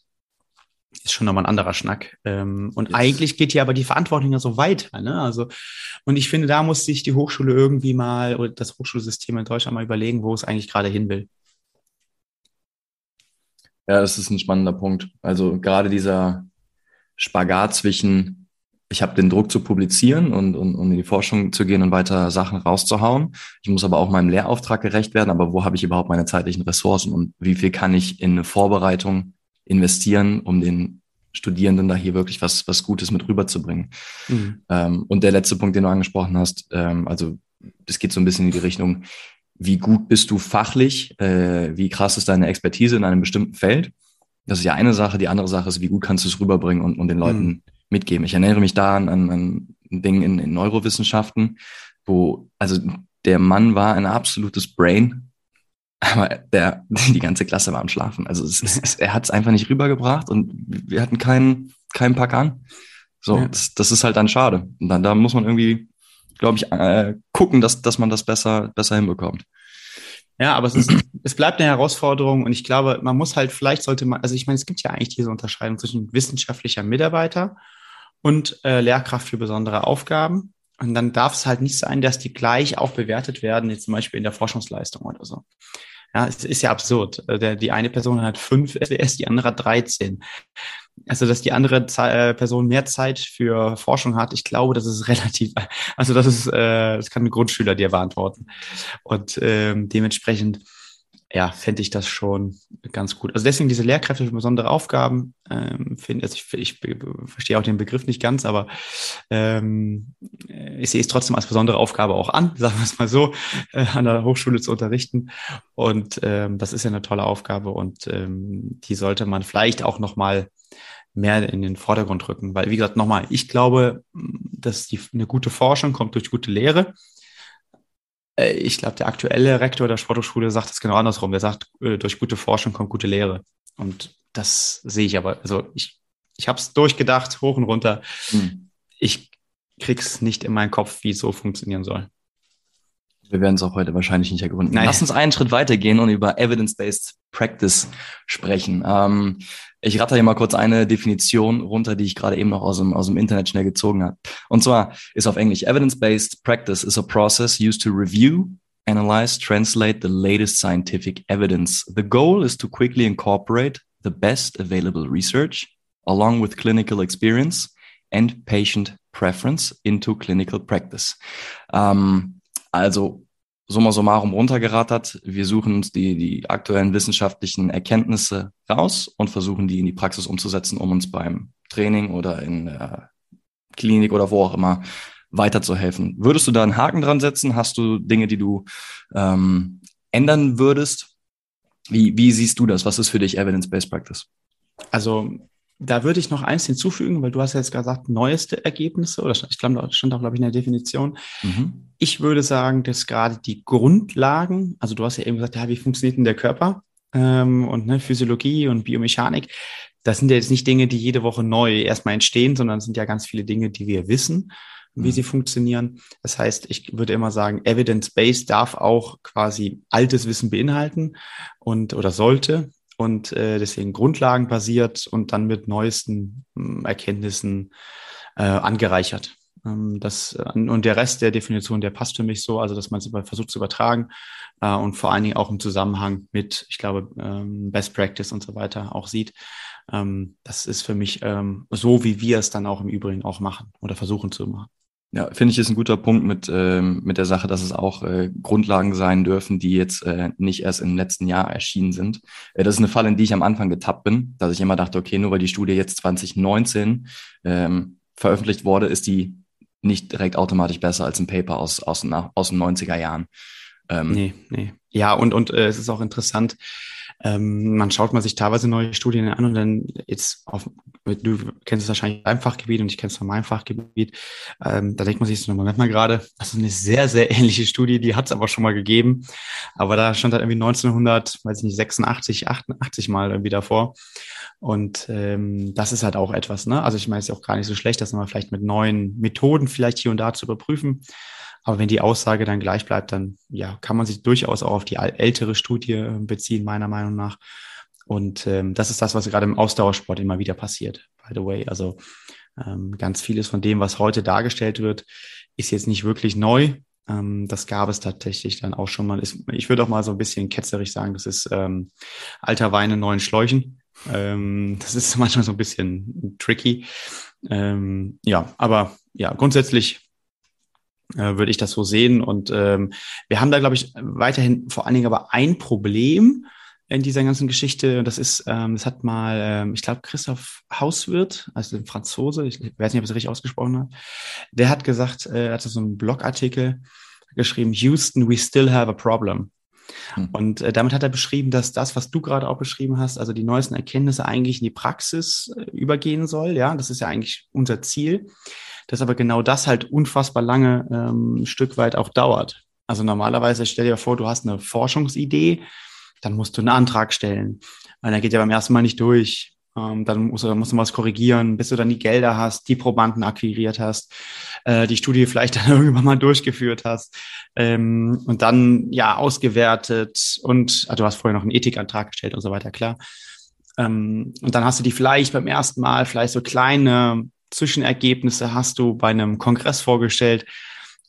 ist schon nochmal ein anderer Schnack. Ähm, und Jetzt. eigentlich geht hier aber die Verantwortung ja so weiter. Ne? Also, und ich finde, da muss sich die Hochschule irgendwie mal oder das Hochschulsystem in Deutschland mal überlegen, wo es eigentlich gerade hin will. Ja, das ist ein spannender Punkt. Also gerade dieser Spagat zwischen ich habe den Druck zu publizieren und, und, und in die Forschung zu gehen und weiter Sachen rauszuhauen. Ich muss aber auch meinem Lehrauftrag gerecht werden. Aber wo habe ich überhaupt meine zeitlichen Ressourcen und wie viel kann ich in eine Vorbereitung investieren, um den Studierenden da hier wirklich was, was Gutes mit rüberzubringen? Mhm. Ähm, und der letzte Punkt, den du angesprochen hast, ähm, also das geht so ein bisschen in die Richtung, wie gut bist du fachlich, äh, wie krass ist deine Expertise in einem bestimmten Feld? Das ist ja eine Sache. Die andere Sache ist, wie gut kannst du es rüberbringen und, und den Leuten mhm mitgeben. Ich erinnere mich da an, an, an ein Ding in, in Neurowissenschaften, wo, also der Mann war ein absolutes Brain, aber der, die ganze Klasse war am Schlafen. Also es, es, er hat es einfach nicht rübergebracht und wir hatten keinen, keinen Pack an. So, ja. das, das ist halt dann schade. Und dann, da muss man irgendwie, glaube ich, äh, gucken, dass, dass man das besser, besser hinbekommt. Ja, aber es, ist, es bleibt eine Herausforderung und ich glaube, man muss halt, vielleicht sollte man, also ich meine, es gibt ja eigentlich diese Unterscheidung zwischen wissenschaftlicher Mitarbeiter und äh, Lehrkraft für besondere Aufgaben. Und dann darf es halt nicht sein, dass die gleich auch bewertet werden, jetzt zum Beispiel in der Forschungsleistung oder so. Ja, es ist ja absurd. Der, die eine Person hat fünf SDS, die andere hat 13. Also, dass die andere äh, Person mehr Zeit für Forschung hat, ich glaube, das ist relativ, also das ist, äh, das kann ein Grundschüler dir beantworten. Und ähm, dementsprechend ja, fände ich das schon ganz gut. Also deswegen diese Lehrkräfte für besondere Aufgaben, ähm, finde also ich, ich verstehe auch den Begriff nicht ganz, aber ähm, ich sehe es trotzdem als besondere Aufgabe auch an, sagen wir es mal so, äh, an der Hochschule zu unterrichten. Und ähm, das ist ja eine tolle Aufgabe und ähm, die sollte man vielleicht auch nochmal mehr in den Vordergrund rücken. Weil, wie gesagt, nochmal, ich glaube, dass die, eine gute Forschung kommt durch gute Lehre. Äh, ich glaube, der aktuelle Rektor der Sporthochschule sagt es genau andersrum. Der sagt, äh, durch gute Forschung kommt gute Lehre. Und das sehe ich aber. Also ich, ich habe es durchgedacht, hoch und runter. Hm. Ich krieg's nicht in meinen Kopf, wie es so funktionieren soll. Wir werden es auch heute wahrscheinlich nicht ergründen. Nein. Lass uns einen Schritt weitergehen und über Evidence-Based Practice sprechen. Ähm, ich ratter hier mal kurz eine Definition runter, die ich gerade eben noch aus dem, aus dem Internet schnell gezogen habe. Und zwar ist auf Englisch Evidence-Based Practice is a process used to review, analyze, translate the latest scientific evidence. The goal is to quickly incorporate the best available research along with clinical experience and patient preference into clinical practice. Ähm, also summa summarum runtergerattert. Wir suchen uns die, die aktuellen wissenschaftlichen Erkenntnisse raus und versuchen die in die Praxis umzusetzen, um uns beim Training oder in der Klinik oder wo auch immer weiterzuhelfen. Würdest du da einen Haken dran setzen? Hast du Dinge, die du ähm, ändern würdest? Wie, wie siehst du das? Was ist für dich Evidence-Based Practice? Also da würde ich noch eins hinzufügen, weil du hast ja jetzt gesagt, neueste Ergebnisse, oder ich glaube, stand auch, glaube ich, in der Definition. Mhm. Ich würde sagen, dass gerade die Grundlagen, also du hast ja eben gesagt, ja, wie funktioniert denn der Körper ähm, und ne, Physiologie und Biomechanik, das sind ja jetzt nicht Dinge, die jede Woche neu erstmal entstehen, sondern es sind ja ganz viele Dinge, die wir wissen, wie mhm. sie funktionieren. Das heißt, ich würde immer sagen, Evidence-Based darf auch quasi altes Wissen beinhalten und oder sollte und äh, deswegen grundlagenbasiert und dann mit neuesten äh, Erkenntnissen äh, angereichert. Ähm, das, äh, und der Rest der Definition, der passt für mich so, also dass man es versucht zu übertragen äh, und vor allen Dingen auch im Zusammenhang mit, ich glaube, ähm, Best Practice und so weiter auch sieht. Ähm, das ist für mich ähm, so, wie wir es dann auch im Übrigen auch machen oder versuchen zu machen. Ja, finde ich, ist ein guter Punkt mit, ähm, mit der Sache, dass es auch äh, Grundlagen sein dürfen, die jetzt äh, nicht erst im letzten Jahr erschienen sind. Äh, das ist eine Falle, in die ich am Anfang getappt bin, dass ich immer dachte, okay, nur weil die Studie jetzt 2019 ähm, veröffentlicht wurde, ist die nicht direkt automatisch besser als ein Paper aus, aus, aus den 90er Jahren. Ähm, nee, nee. Ja, und, und äh, es ist auch interessant, ähm, man schaut mal sich teilweise neue Studien an und dann jetzt auf, du kennst es wahrscheinlich dein Fachgebiet und ich kenne es von meinem Fachgebiet, ähm, da denkt man sich so, Moment mal gerade, das ist eine sehr, sehr ähnliche Studie, die hat es aber schon mal gegeben, aber da stand halt irgendwie 1900, weiß ich nicht, 86, 88 mal irgendwie davor und ähm, das ist halt auch etwas, ne? Also ich meine, es ist auch gar nicht so schlecht, das mal vielleicht mit neuen Methoden vielleicht hier und da zu überprüfen. Aber wenn die Aussage dann gleich bleibt, dann ja, kann man sich durchaus auch auf die ältere Studie äh, beziehen, meiner Meinung nach. Und ähm, das ist das, was gerade im Ausdauersport immer wieder passiert, by the way. Also ähm, ganz vieles von dem, was heute dargestellt wird, ist jetzt nicht wirklich neu. Ähm, das gab es tatsächlich dann auch schon mal. Ich würde auch mal so ein bisschen ketzerig sagen, das ist ähm, alter Wein in neuen Schläuchen. Ähm, das ist manchmal so ein bisschen tricky. Ähm, ja, aber ja, grundsätzlich äh, würde ich das so sehen. Und ähm, wir haben da, glaube ich, weiterhin vor allen Dingen aber ein Problem in dieser ganzen Geschichte. Das ist, ähm, das hat mal, ähm, ich glaube, Christoph Hauswirt, also ein Franzose, ich weiß nicht, ob ich es richtig ausgesprochen habe, der hat gesagt, äh, er hatte so einen Blogartikel geschrieben, Houston, we still have a problem. Hm. Und äh, damit hat er beschrieben, dass das, was du gerade auch beschrieben hast, also die neuesten Erkenntnisse eigentlich in die Praxis äh, übergehen soll. Ja, das ist ja eigentlich unser Ziel dass aber genau das halt unfassbar lange ähm, ein Stück weit auch dauert. Also normalerweise stell dir vor, du hast eine Forschungsidee, dann musst du einen Antrag stellen. Und dann geht ja beim ersten Mal nicht durch. Ähm, dann musst du, musst du was korrigieren, bis du dann die Gelder hast, die Probanden akquiriert hast, äh, die Studie vielleicht dann irgendwann mal durchgeführt hast ähm, und dann ja ausgewertet und also du hast vorher noch einen Ethikantrag gestellt und so weiter, klar. Ähm, und dann hast du die vielleicht beim ersten Mal vielleicht so kleine Zwischenergebnisse hast du bei einem Kongress vorgestellt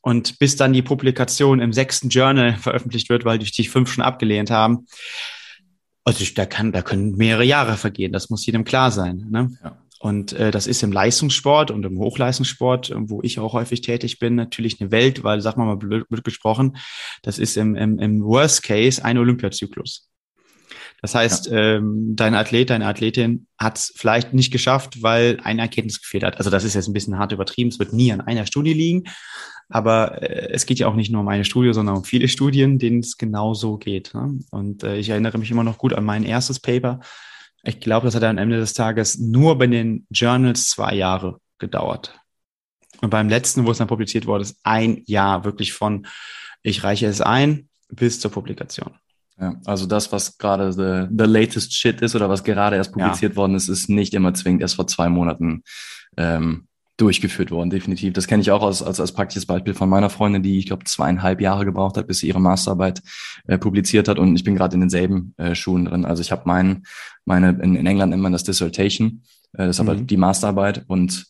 und bis dann die Publikation im sechsten Journal veröffentlicht wird, weil dich die fünf schon abgelehnt haben. Also da kann, da können mehrere Jahre vergehen. Das muss jedem klar sein. Ne? Ja. Und äh, das ist im Leistungssport und im Hochleistungssport, wo ich auch häufig tätig bin, natürlich eine Welt, weil, sag mal mal blöd, blöd gesprochen, das ist im, im, im Worst Case ein Olympiazyklus. Das heißt, ja. ähm, dein Athlet, deine Athletin hat es vielleicht nicht geschafft, weil ein Erkenntnis gefehlt hat. Also das ist jetzt ein bisschen hart übertrieben. Es wird nie an einer Studie liegen. Aber äh, es geht ja auch nicht nur um eine Studie, sondern um viele Studien, denen es genau so geht. Ne? Und äh, ich erinnere mich immer noch gut an mein erstes Paper. Ich glaube, das hat am Ende des Tages nur bei den Journals zwei Jahre gedauert. Und beim letzten, wo es dann publiziert wurde, ist ein Jahr wirklich von ich reiche es ein bis zur Publikation. Ja, also das, was gerade the, the latest shit ist oder was gerade erst publiziert ja. worden ist, ist nicht immer zwingend erst vor zwei Monaten ähm, durchgeführt worden, definitiv. Das kenne ich auch als, als, als praktisches Beispiel von meiner Freundin, die, ich glaube, zweieinhalb Jahre gebraucht hat, bis sie ihre Masterarbeit äh, publiziert hat und ich bin gerade in denselben äh, Schulen drin. Also ich habe mein, meine, in, in England nennt man das Dissertation, äh, das ist mhm. aber die Masterarbeit und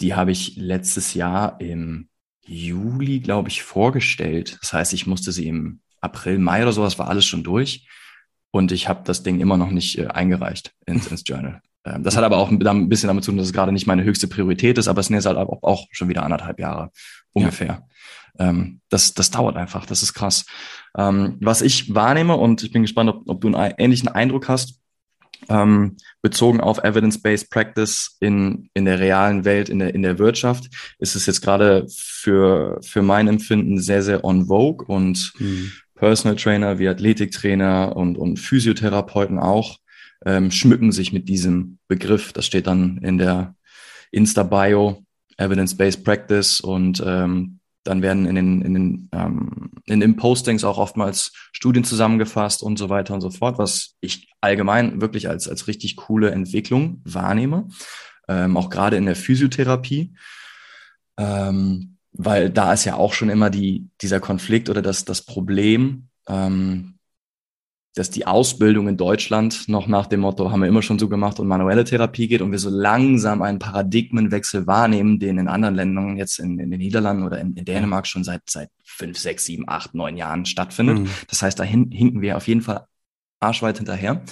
die habe ich letztes Jahr im Juli, glaube ich, vorgestellt. Das heißt, ich musste sie im April, Mai oder sowas war alles schon durch. Und ich habe das Ding immer noch nicht äh, eingereicht ins, ins Journal. Ähm, das hat aber auch ein bisschen damit zu tun, dass es gerade nicht meine höchste Priorität ist, aber es sind jetzt halt auch, auch schon wieder anderthalb Jahre ungefähr. Ja. Ähm, das, das dauert einfach, das ist krass. Ähm, was ich wahrnehme, und ich bin gespannt, ob, ob du einen ähnlichen Eindruck hast, ähm, bezogen auf Evidence-Based Practice in, in der realen Welt, in der, in der Wirtschaft, ist es jetzt gerade für, für mein Empfinden sehr, sehr on vogue und mhm. Personal Trainer wie Athletiktrainer und, und Physiotherapeuten auch ähm, schmücken sich mit diesem Begriff. Das steht dann in der Insta-Bio, Evidence-Based Practice und ähm, dann werden in den, in den, ähm, in den Postings auch oftmals Studien zusammengefasst und so weiter und so fort, was ich allgemein wirklich als, als richtig coole Entwicklung wahrnehme, ähm, auch gerade in der Physiotherapie. Ähm, weil da ist ja auch schon immer die, dieser Konflikt oder das, das Problem, ähm, dass die Ausbildung in Deutschland noch nach dem Motto, haben wir immer schon so gemacht und manuelle Therapie geht und wir so langsam einen Paradigmenwechsel wahrnehmen, den in anderen Ländern, jetzt in, in den Niederlanden oder in, in, Dänemark schon seit, seit fünf, sechs, sieben, acht, neun Jahren stattfindet. Mhm. Das heißt, da hinken wir auf jeden Fall arschweit hinterher.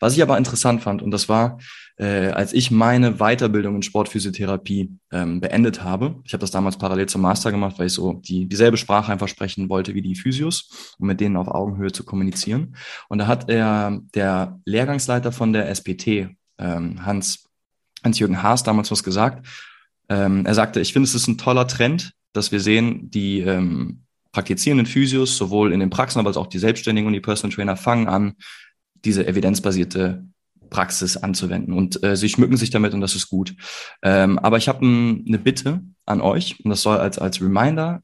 Was ich aber interessant fand, und das war, äh, als ich meine Weiterbildung in Sportphysiotherapie ähm, beendet habe, ich habe das damals parallel zum Master gemacht, weil ich so die, dieselbe Sprache einfach sprechen wollte wie die Physios, um mit denen auf Augenhöhe zu kommunizieren. Und da hat er, der Lehrgangsleiter von der SPT, ähm, Hans, Hans-Jürgen Haas, damals was gesagt. Ähm, er sagte, ich finde, es ist ein toller Trend, dass wir sehen, die ähm, praktizierenden Physios, sowohl in den Praxen, aber auch die Selbstständigen und die Personal Trainer fangen an, diese evidenzbasierte Praxis anzuwenden und äh, sie schmücken sich damit und das ist gut. Ähm, aber ich habe ein, eine Bitte an euch und das soll als, als Reminder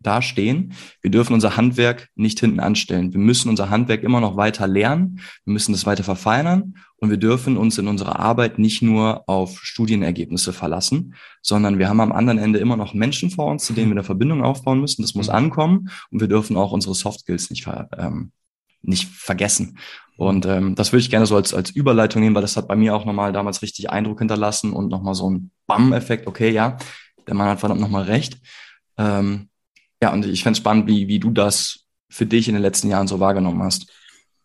dastehen. Wir dürfen unser Handwerk nicht hinten anstellen. Wir müssen unser Handwerk immer noch weiter lernen. Wir müssen es weiter verfeinern und wir dürfen uns in unserer Arbeit nicht nur auf Studienergebnisse verlassen, sondern wir haben am anderen Ende immer noch Menschen vor uns, zu denen wir eine Verbindung aufbauen müssen. Das muss mhm. ankommen und wir dürfen auch unsere Soft Skills nicht, ver, ähm, nicht vergessen. Und ähm, das würde ich gerne so als, als Überleitung nehmen, weil das hat bei mir auch nochmal damals richtig Eindruck hinterlassen und nochmal so ein Bam-Effekt. Okay, ja, der Mann hat verdammt nochmal recht. Ähm, ja, und ich fände es spannend, wie, wie du das für dich in den letzten Jahren so wahrgenommen hast.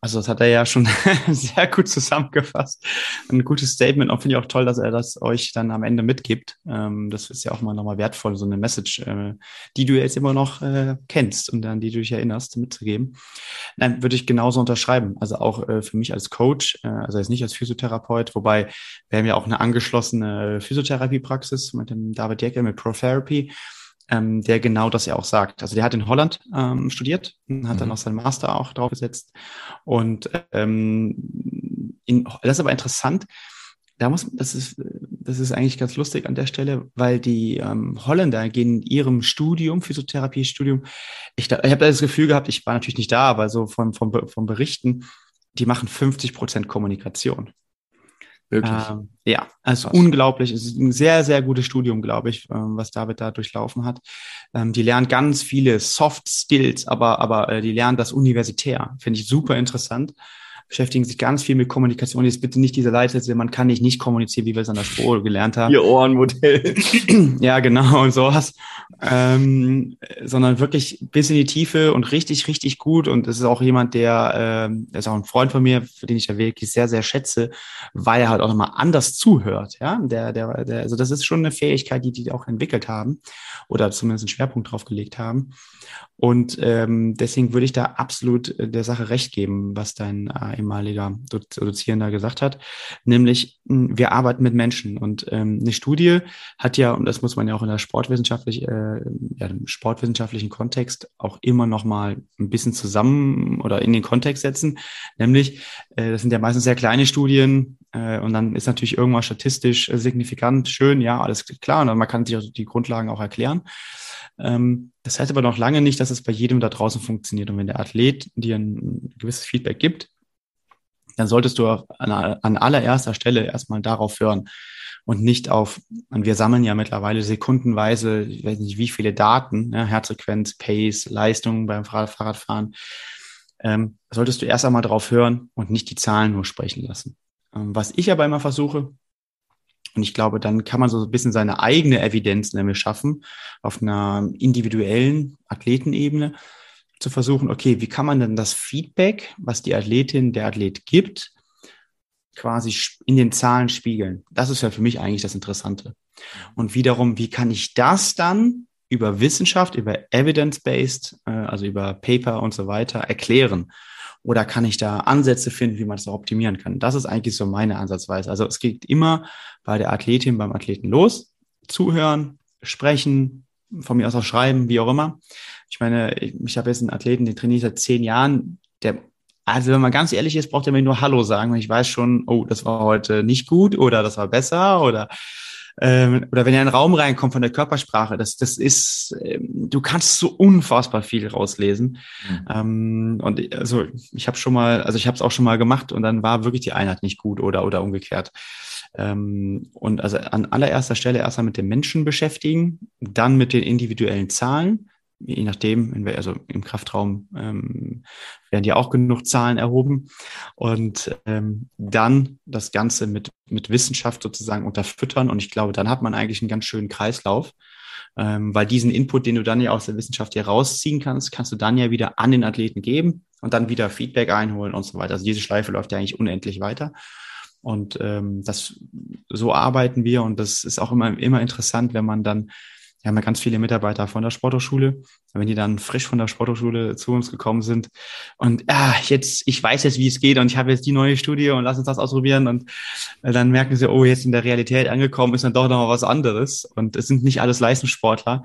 Also das hat er ja schon sehr gut zusammengefasst. Ein gutes Statement und finde ich auch toll, dass er das euch dann am Ende mitgibt. Ähm, das ist ja auch mal nochmal wertvoll, so eine Message, äh, die du jetzt immer noch äh, kennst und an die du dich erinnerst, mitzugeben. Nein, würde ich genauso unterschreiben. Also auch äh, für mich als Coach, also jetzt nicht als Physiotherapeut, wobei wir haben ja auch eine angeschlossene Physiotherapiepraxis mit dem David Jäckel mit ProTherapy ähm, der genau das ja auch sagt. Also der hat in Holland ähm, studiert, hat mhm. dann auch seinen Master auch draufgesetzt. Und ähm, in, das ist aber interessant. Da muss, das ist, das ist eigentlich ganz lustig an der Stelle, weil die ähm, Holländer gehen in ihrem Studium, Physiotherapie-Studium, ich, ich habe das Gefühl gehabt, ich war natürlich nicht da, aber so von, von, von Berichten, die machen 50 Prozent Kommunikation. Wirklich? Ähm, ja, also Krass. unglaublich. Es ist ein sehr, sehr gutes Studium, glaube ich, ähm, was David da durchlaufen hat. Ähm, die lernen ganz viele Soft Skills, aber, aber äh, die lernen das universitär. Finde ich super interessant beschäftigen sich ganz viel mit Kommunikation. Jetzt bitte nicht diese Leitsätze, man kann nicht nicht kommunizieren, wie wir es an der Schule gelernt haben. Ihr Ohrenmodell. ja, genau, und sowas. Ähm, sondern wirklich bis in die Tiefe und richtig, richtig gut. Und das ist auch jemand, der, ähm, ist auch ein Freund von mir, für den ich da wirklich sehr, sehr schätze, weil er halt auch nochmal anders zuhört. Ja, der, der, der, also das ist schon eine Fähigkeit, die die auch entwickelt haben oder zumindest einen Schwerpunkt drauf gelegt haben. Und ähm, deswegen würde ich da absolut äh, der Sache recht geben, was dein äh, ehemaliger Dozierender gesagt hat, nämlich hm, wir arbeiten mit Menschen und ähm, eine Studie hat ja, und das muss man ja auch in der sportwissenschaftlich, äh, ja, im sportwissenschaftlichen Kontext auch immer noch mal ein bisschen zusammen oder in den Kontext setzen, nämlich äh, das sind ja meistens sehr kleine Studien äh, und dann ist natürlich irgendwas statistisch signifikant schön, ja, alles klar, und man kann sich die Grundlagen auch erklären. Ähm, das heißt aber noch lange nicht, dass es bei jedem da draußen funktioniert. Und wenn der Athlet dir ein gewisses Feedback gibt, dann solltest du an, an allererster Stelle erstmal darauf hören und nicht auf, und wir sammeln ja mittlerweile sekundenweise, ich weiß nicht wie viele Daten, ja, Herzfrequenz, Pace, Leistung beim Fahrradfahren, ähm, solltest du erst einmal darauf hören und nicht die Zahlen nur sprechen lassen. Ähm, was ich aber immer versuche, und ich glaube, dann kann man so ein bisschen seine eigene Evidenz nämlich schaffen, auf einer individuellen Athletenebene, zu versuchen, okay, wie kann man denn das Feedback, was die Athletin, der Athlet gibt, quasi in den Zahlen spiegeln? Das ist ja für mich eigentlich das Interessante. Und wiederum, wie kann ich das dann über Wissenschaft, über Evidence-Based, äh, also über Paper und so weiter erklären? Oder kann ich da Ansätze finden, wie man das optimieren kann? Das ist eigentlich so meine Ansatzweise. Also es geht immer bei der Athletin, beim Athleten los. Zuhören, sprechen, von mir aus auch schreiben, wie auch immer. Ich meine, ich, ich habe jetzt einen Athleten, den trainiere ich seit zehn Jahren, der Also wenn man ganz ehrlich ist, braucht er mir nur Hallo sagen und ich weiß schon, oh, das war heute nicht gut oder das war besser oder ähm, oder wenn er in einen Raum reinkommt von der Körpersprache, das, das ist, ähm, du kannst so unfassbar viel rauslesen. Mhm. Ähm, und also ich habe schon mal, also ich habe es auch schon mal gemacht und dann war wirklich die Einheit nicht gut oder oder umgekehrt. Ähm, und also an allererster Stelle erstmal mit dem Menschen beschäftigen, dann mit den individuellen Zahlen je nachdem, also im Kraftraum ähm, werden ja auch genug Zahlen erhoben. Und ähm, dann das Ganze mit, mit Wissenschaft sozusagen unterfüttern. Und ich glaube, dann hat man eigentlich einen ganz schönen Kreislauf. Ähm, weil diesen Input, den du dann ja aus der Wissenschaft hier rausziehen kannst, kannst du dann ja wieder an den Athleten geben und dann wieder Feedback einholen und so weiter. Also diese Schleife läuft ja eigentlich unendlich weiter. Und ähm, das so arbeiten wir und das ist auch immer, immer interessant, wenn man dann wir haben ja ganz viele Mitarbeiter von der Sporthochschule. Wenn die dann frisch von der Sporthochschule zu uns gekommen sind und ah, jetzt, ich weiß jetzt, wie es geht und ich habe jetzt die neue Studie und lass uns das ausprobieren und äh, dann merken sie, oh, jetzt in der Realität angekommen ist dann doch noch mal was anderes und es sind nicht alles Leistungssportler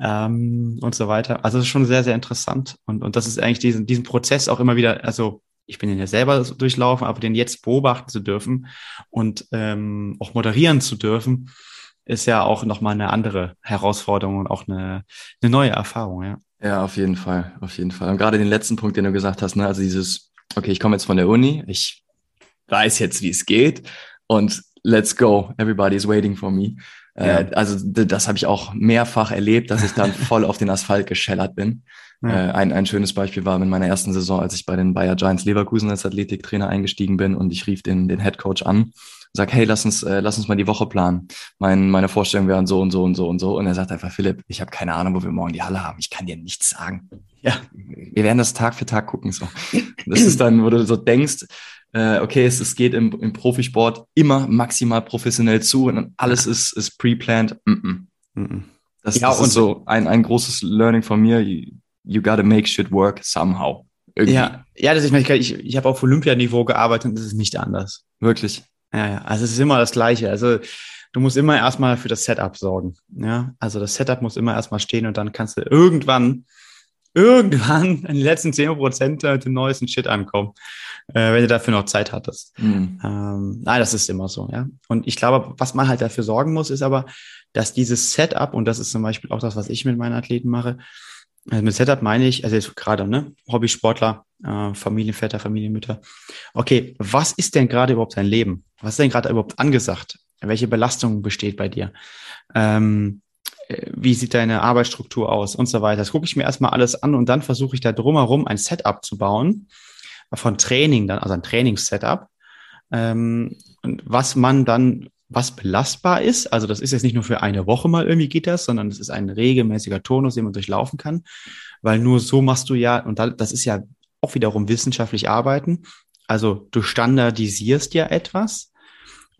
ähm, und so weiter. Also es ist schon sehr, sehr interessant und, und das ist eigentlich diesen, diesen Prozess auch immer wieder, also ich bin den ja selber durchlaufen, aber den jetzt beobachten zu dürfen und ähm, auch moderieren zu dürfen, ist ja auch nochmal eine andere Herausforderung und auch eine, eine neue Erfahrung, ja. Ja, auf jeden Fall, auf jeden Fall. Und gerade den letzten Punkt, den du gesagt hast, ne, also dieses, okay, ich komme jetzt von der Uni, ich weiß jetzt, wie es geht und let's go, everybody is waiting for me. Äh, ja. Äh, also das habe ich auch mehrfach erlebt, dass ich dann voll auf den Asphalt geschellert bin. Ja. Äh, ein, ein schönes Beispiel war in meiner ersten Saison, als ich bei den Bayer Giants Leverkusen als Athletiktrainer eingestiegen bin und ich rief den, den Head Coach an sag, hey, lass uns, äh, lass uns mal die Woche planen. Mein, meine Vorstellungen wären so und so und so und so. Und er sagt einfach, Philipp, ich habe keine Ahnung, wo wir morgen die Halle haben. Ich kann dir nichts sagen. Ja, wir werden das Tag für Tag gucken. So. Das ist dann, wo du so denkst, äh, okay, es, es geht im, im Profisport immer maximal professionell zu und alles ist, ist pre-planned. Mm -mm. Mm das, ja, das und ist so ein, ein großes Learning von mir. You, you gotta make shit work somehow. Irgendwie. Ja, ja, das, ich, meine, ich, ich habe auf Olympianiveau gearbeitet und das ist nicht anders. Wirklich. Ja, ja, also es ist immer das Gleiche. Also du musst immer erstmal für das Setup sorgen. Ja, also das Setup muss immer erstmal stehen und dann kannst du irgendwann, irgendwann in den letzten zehn Prozent den neuesten Shit ankommen, äh, wenn du dafür noch Zeit hattest. Mhm. Ähm, nein, das ist immer so, ja. Und ich glaube, was man halt dafür sorgen muss, ist aber, dass dieses Setup, und das ist zum Beispiel auch das, was ich mit meinen Athleten mache, also mit Setup meine ich, also jetzt gerade, ne, Hobbysportler, äh, Familienväter, Familienmütter. Okay, was ist denn gerade überhaupt dein Leben? Was ist denn gerade überhaupt angesagt? Welche Belastung besteht bei dir? Ähm, äh, wie sieht deine Arbeitsstruktur aus und so weiter. Das gucke ich mir erstmal alles an und dann versuche ich da drumherum ein Setup zu bauen von Training dann, also ein Trainingssetup, ähm, und was man dann was belastbar ist. Also das ist jetzt nicht nur für eine Woche mal irgendwie geht das, sondern es ist ein regelmäßiger Tonus, den man durchlaufen kann, weil nur so machst du ja, und das ist ja auch wiederum wissenschaftlich arbeiten. Also du standardisierst ja etwas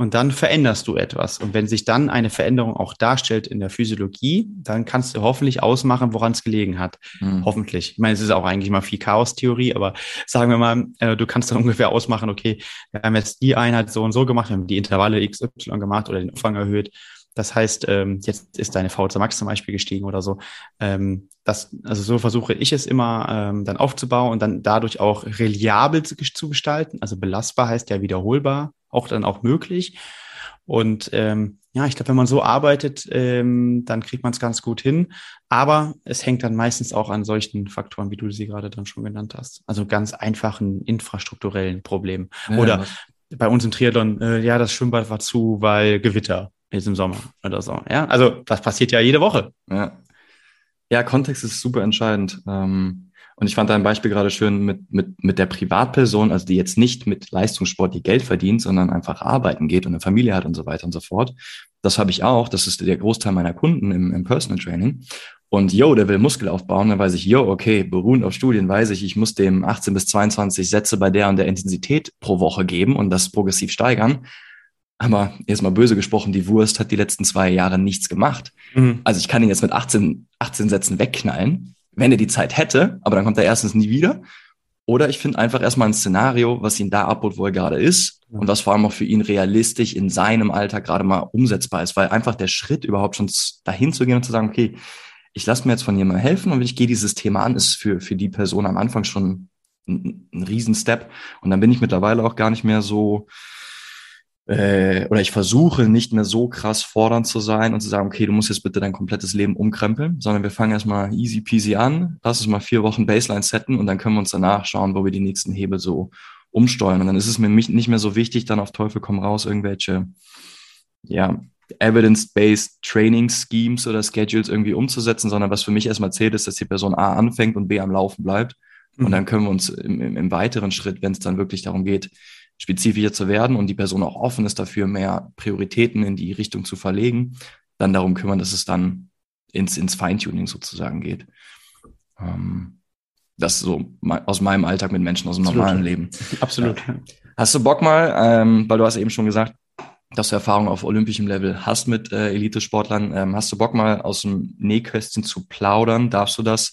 und dann veränderst du etwas. Und wenn sich dann eine Veränderung auch darstellt in der Physiologie, dann kannst du hoffentlich ausmachen, woran es gelegen hat. Mhm. Hoffentlich. Ich meine, es ist auch eigentlich mal viel Chaos-Theorie, aber sagen wir mal, äh, du kannst dann ungefähr ausmachen, okay, wir haben jetzt die Einheit so und so gemacht, wir haben die Intervalle XY gemacht oder den Umfang erhöht. Das heißt, ähm, jetzt ist deine VZ Max zum Beispiel gestiegen oder so. Ähm, das, also so versuche ich es immer ähm, dann aufzubauen und dann dadurch auch reliabel zu, zu gestalten. Also belastbar heißt ja wiederholbar auch dann auch möglich. Und ähm, ja, ich glaube, wenn man so arbeitet, ähm, dann kriegt man es ganz gut hin. Aber es hängt dann meistens auch an solchen Faktoren, wie du sie gerade dann schon genannt hast. Also ganz einfachen infrastrukturellen Problemen. Ja, oder was? bei uns im Triathlon, äh, ja, das Schwimmbad war zu, weil Gewitter ist im Sommer oder so. Ja, also das passiert ja jede Woche. Ja, ja Kontext ist super entscheidend. Ähm und ich fand dein Beispiel gerade schön mit, mit, mit der Privatperson, also die jetzt nicht mit Leistungssport die Geld verdient, sondern einfach arbeiten geht und eine Familie hat und so weiter und so fort. Das habe ich auch. Das ist der Großteil meiner Kunden im, im Personal Training. Und yo, der will Muskel aufbauen, dann weiß ich, yo, okay, beruhend auf Studien weiß ich, ich muss dem 18 bis 22 Sätze bei der und der Intensität pro Woche geben und das progressiv steigern. Aber jetzt mal böse gesprochen, die Wurst hat die letzten zwei Jahre nichts gemacht. Mhm. Also ich kann ihn jetzt mit 18, 18 Sätzen wegknallen wenn er die Zeit hätte, aber dann kommt er erstens nie wieder. Oder ich finde einfach erstmal ein Szenario, was ihn da abholt, wo er gerade ist und was vor allem auch für ihn realistisch in seinem Alter gerade mal umsetzbar ist, weil einfach der Schritt überhaupt schon dahin zu gehen und zu sagen, okay, ich lasse mir jetzt von jemandem helfen und ich gehe dieses Thema an, ist für, für die Person am Anfang schon ein, ein Riesen-Step. Und dann bin ich mittlerweile auch gar nicht mehr so, äh, oder ich versuche nicht mehr so krass fordernd zu sein und zu sagen, okay, du musst jetzt bitte dein komplettes Leben umkrempeln, sondern wir fangen erstmal easy peasy an, lass uns mal vier Wochen Baseline setten und dann können wir uns danach schauen, wo wir die nächsten Hebel so umsteuern. Und dann ist es mir nicht mehr so wichtig, dann auf Teufel komm raus irgendwelche, ja, evidence-based Training Schemes oder Schedules irgendwie umzusetzen, sondern was für mich erstmal zählt, ist, dass die Person A anfängt und B am Laufen bleibt. Mhm. Und dann können wir uns im, im, im weiteren Schritt, wenn es dann wirklich darum geht, spezifischer zu werden und die Person auch offen ist dafür, mehr Prioritäten in die Richtung zu verlegen, dann darum kümmern, dass es dann ins, ins Feintuning sozusagen geht. Ähm, das so aus meinem Alltag mit Menschen aus dem Absolut. normalen Leben. Absolut. Ja. Hast du Bock mal, ähm, weil du hast eben schon gesagt, dass du Erfahrung auf olympischem Level hast mit äh, Elitesportlern. Ähm, hast du Bock mal aus dem Nähkästchen zu plaudern? Darfst du das,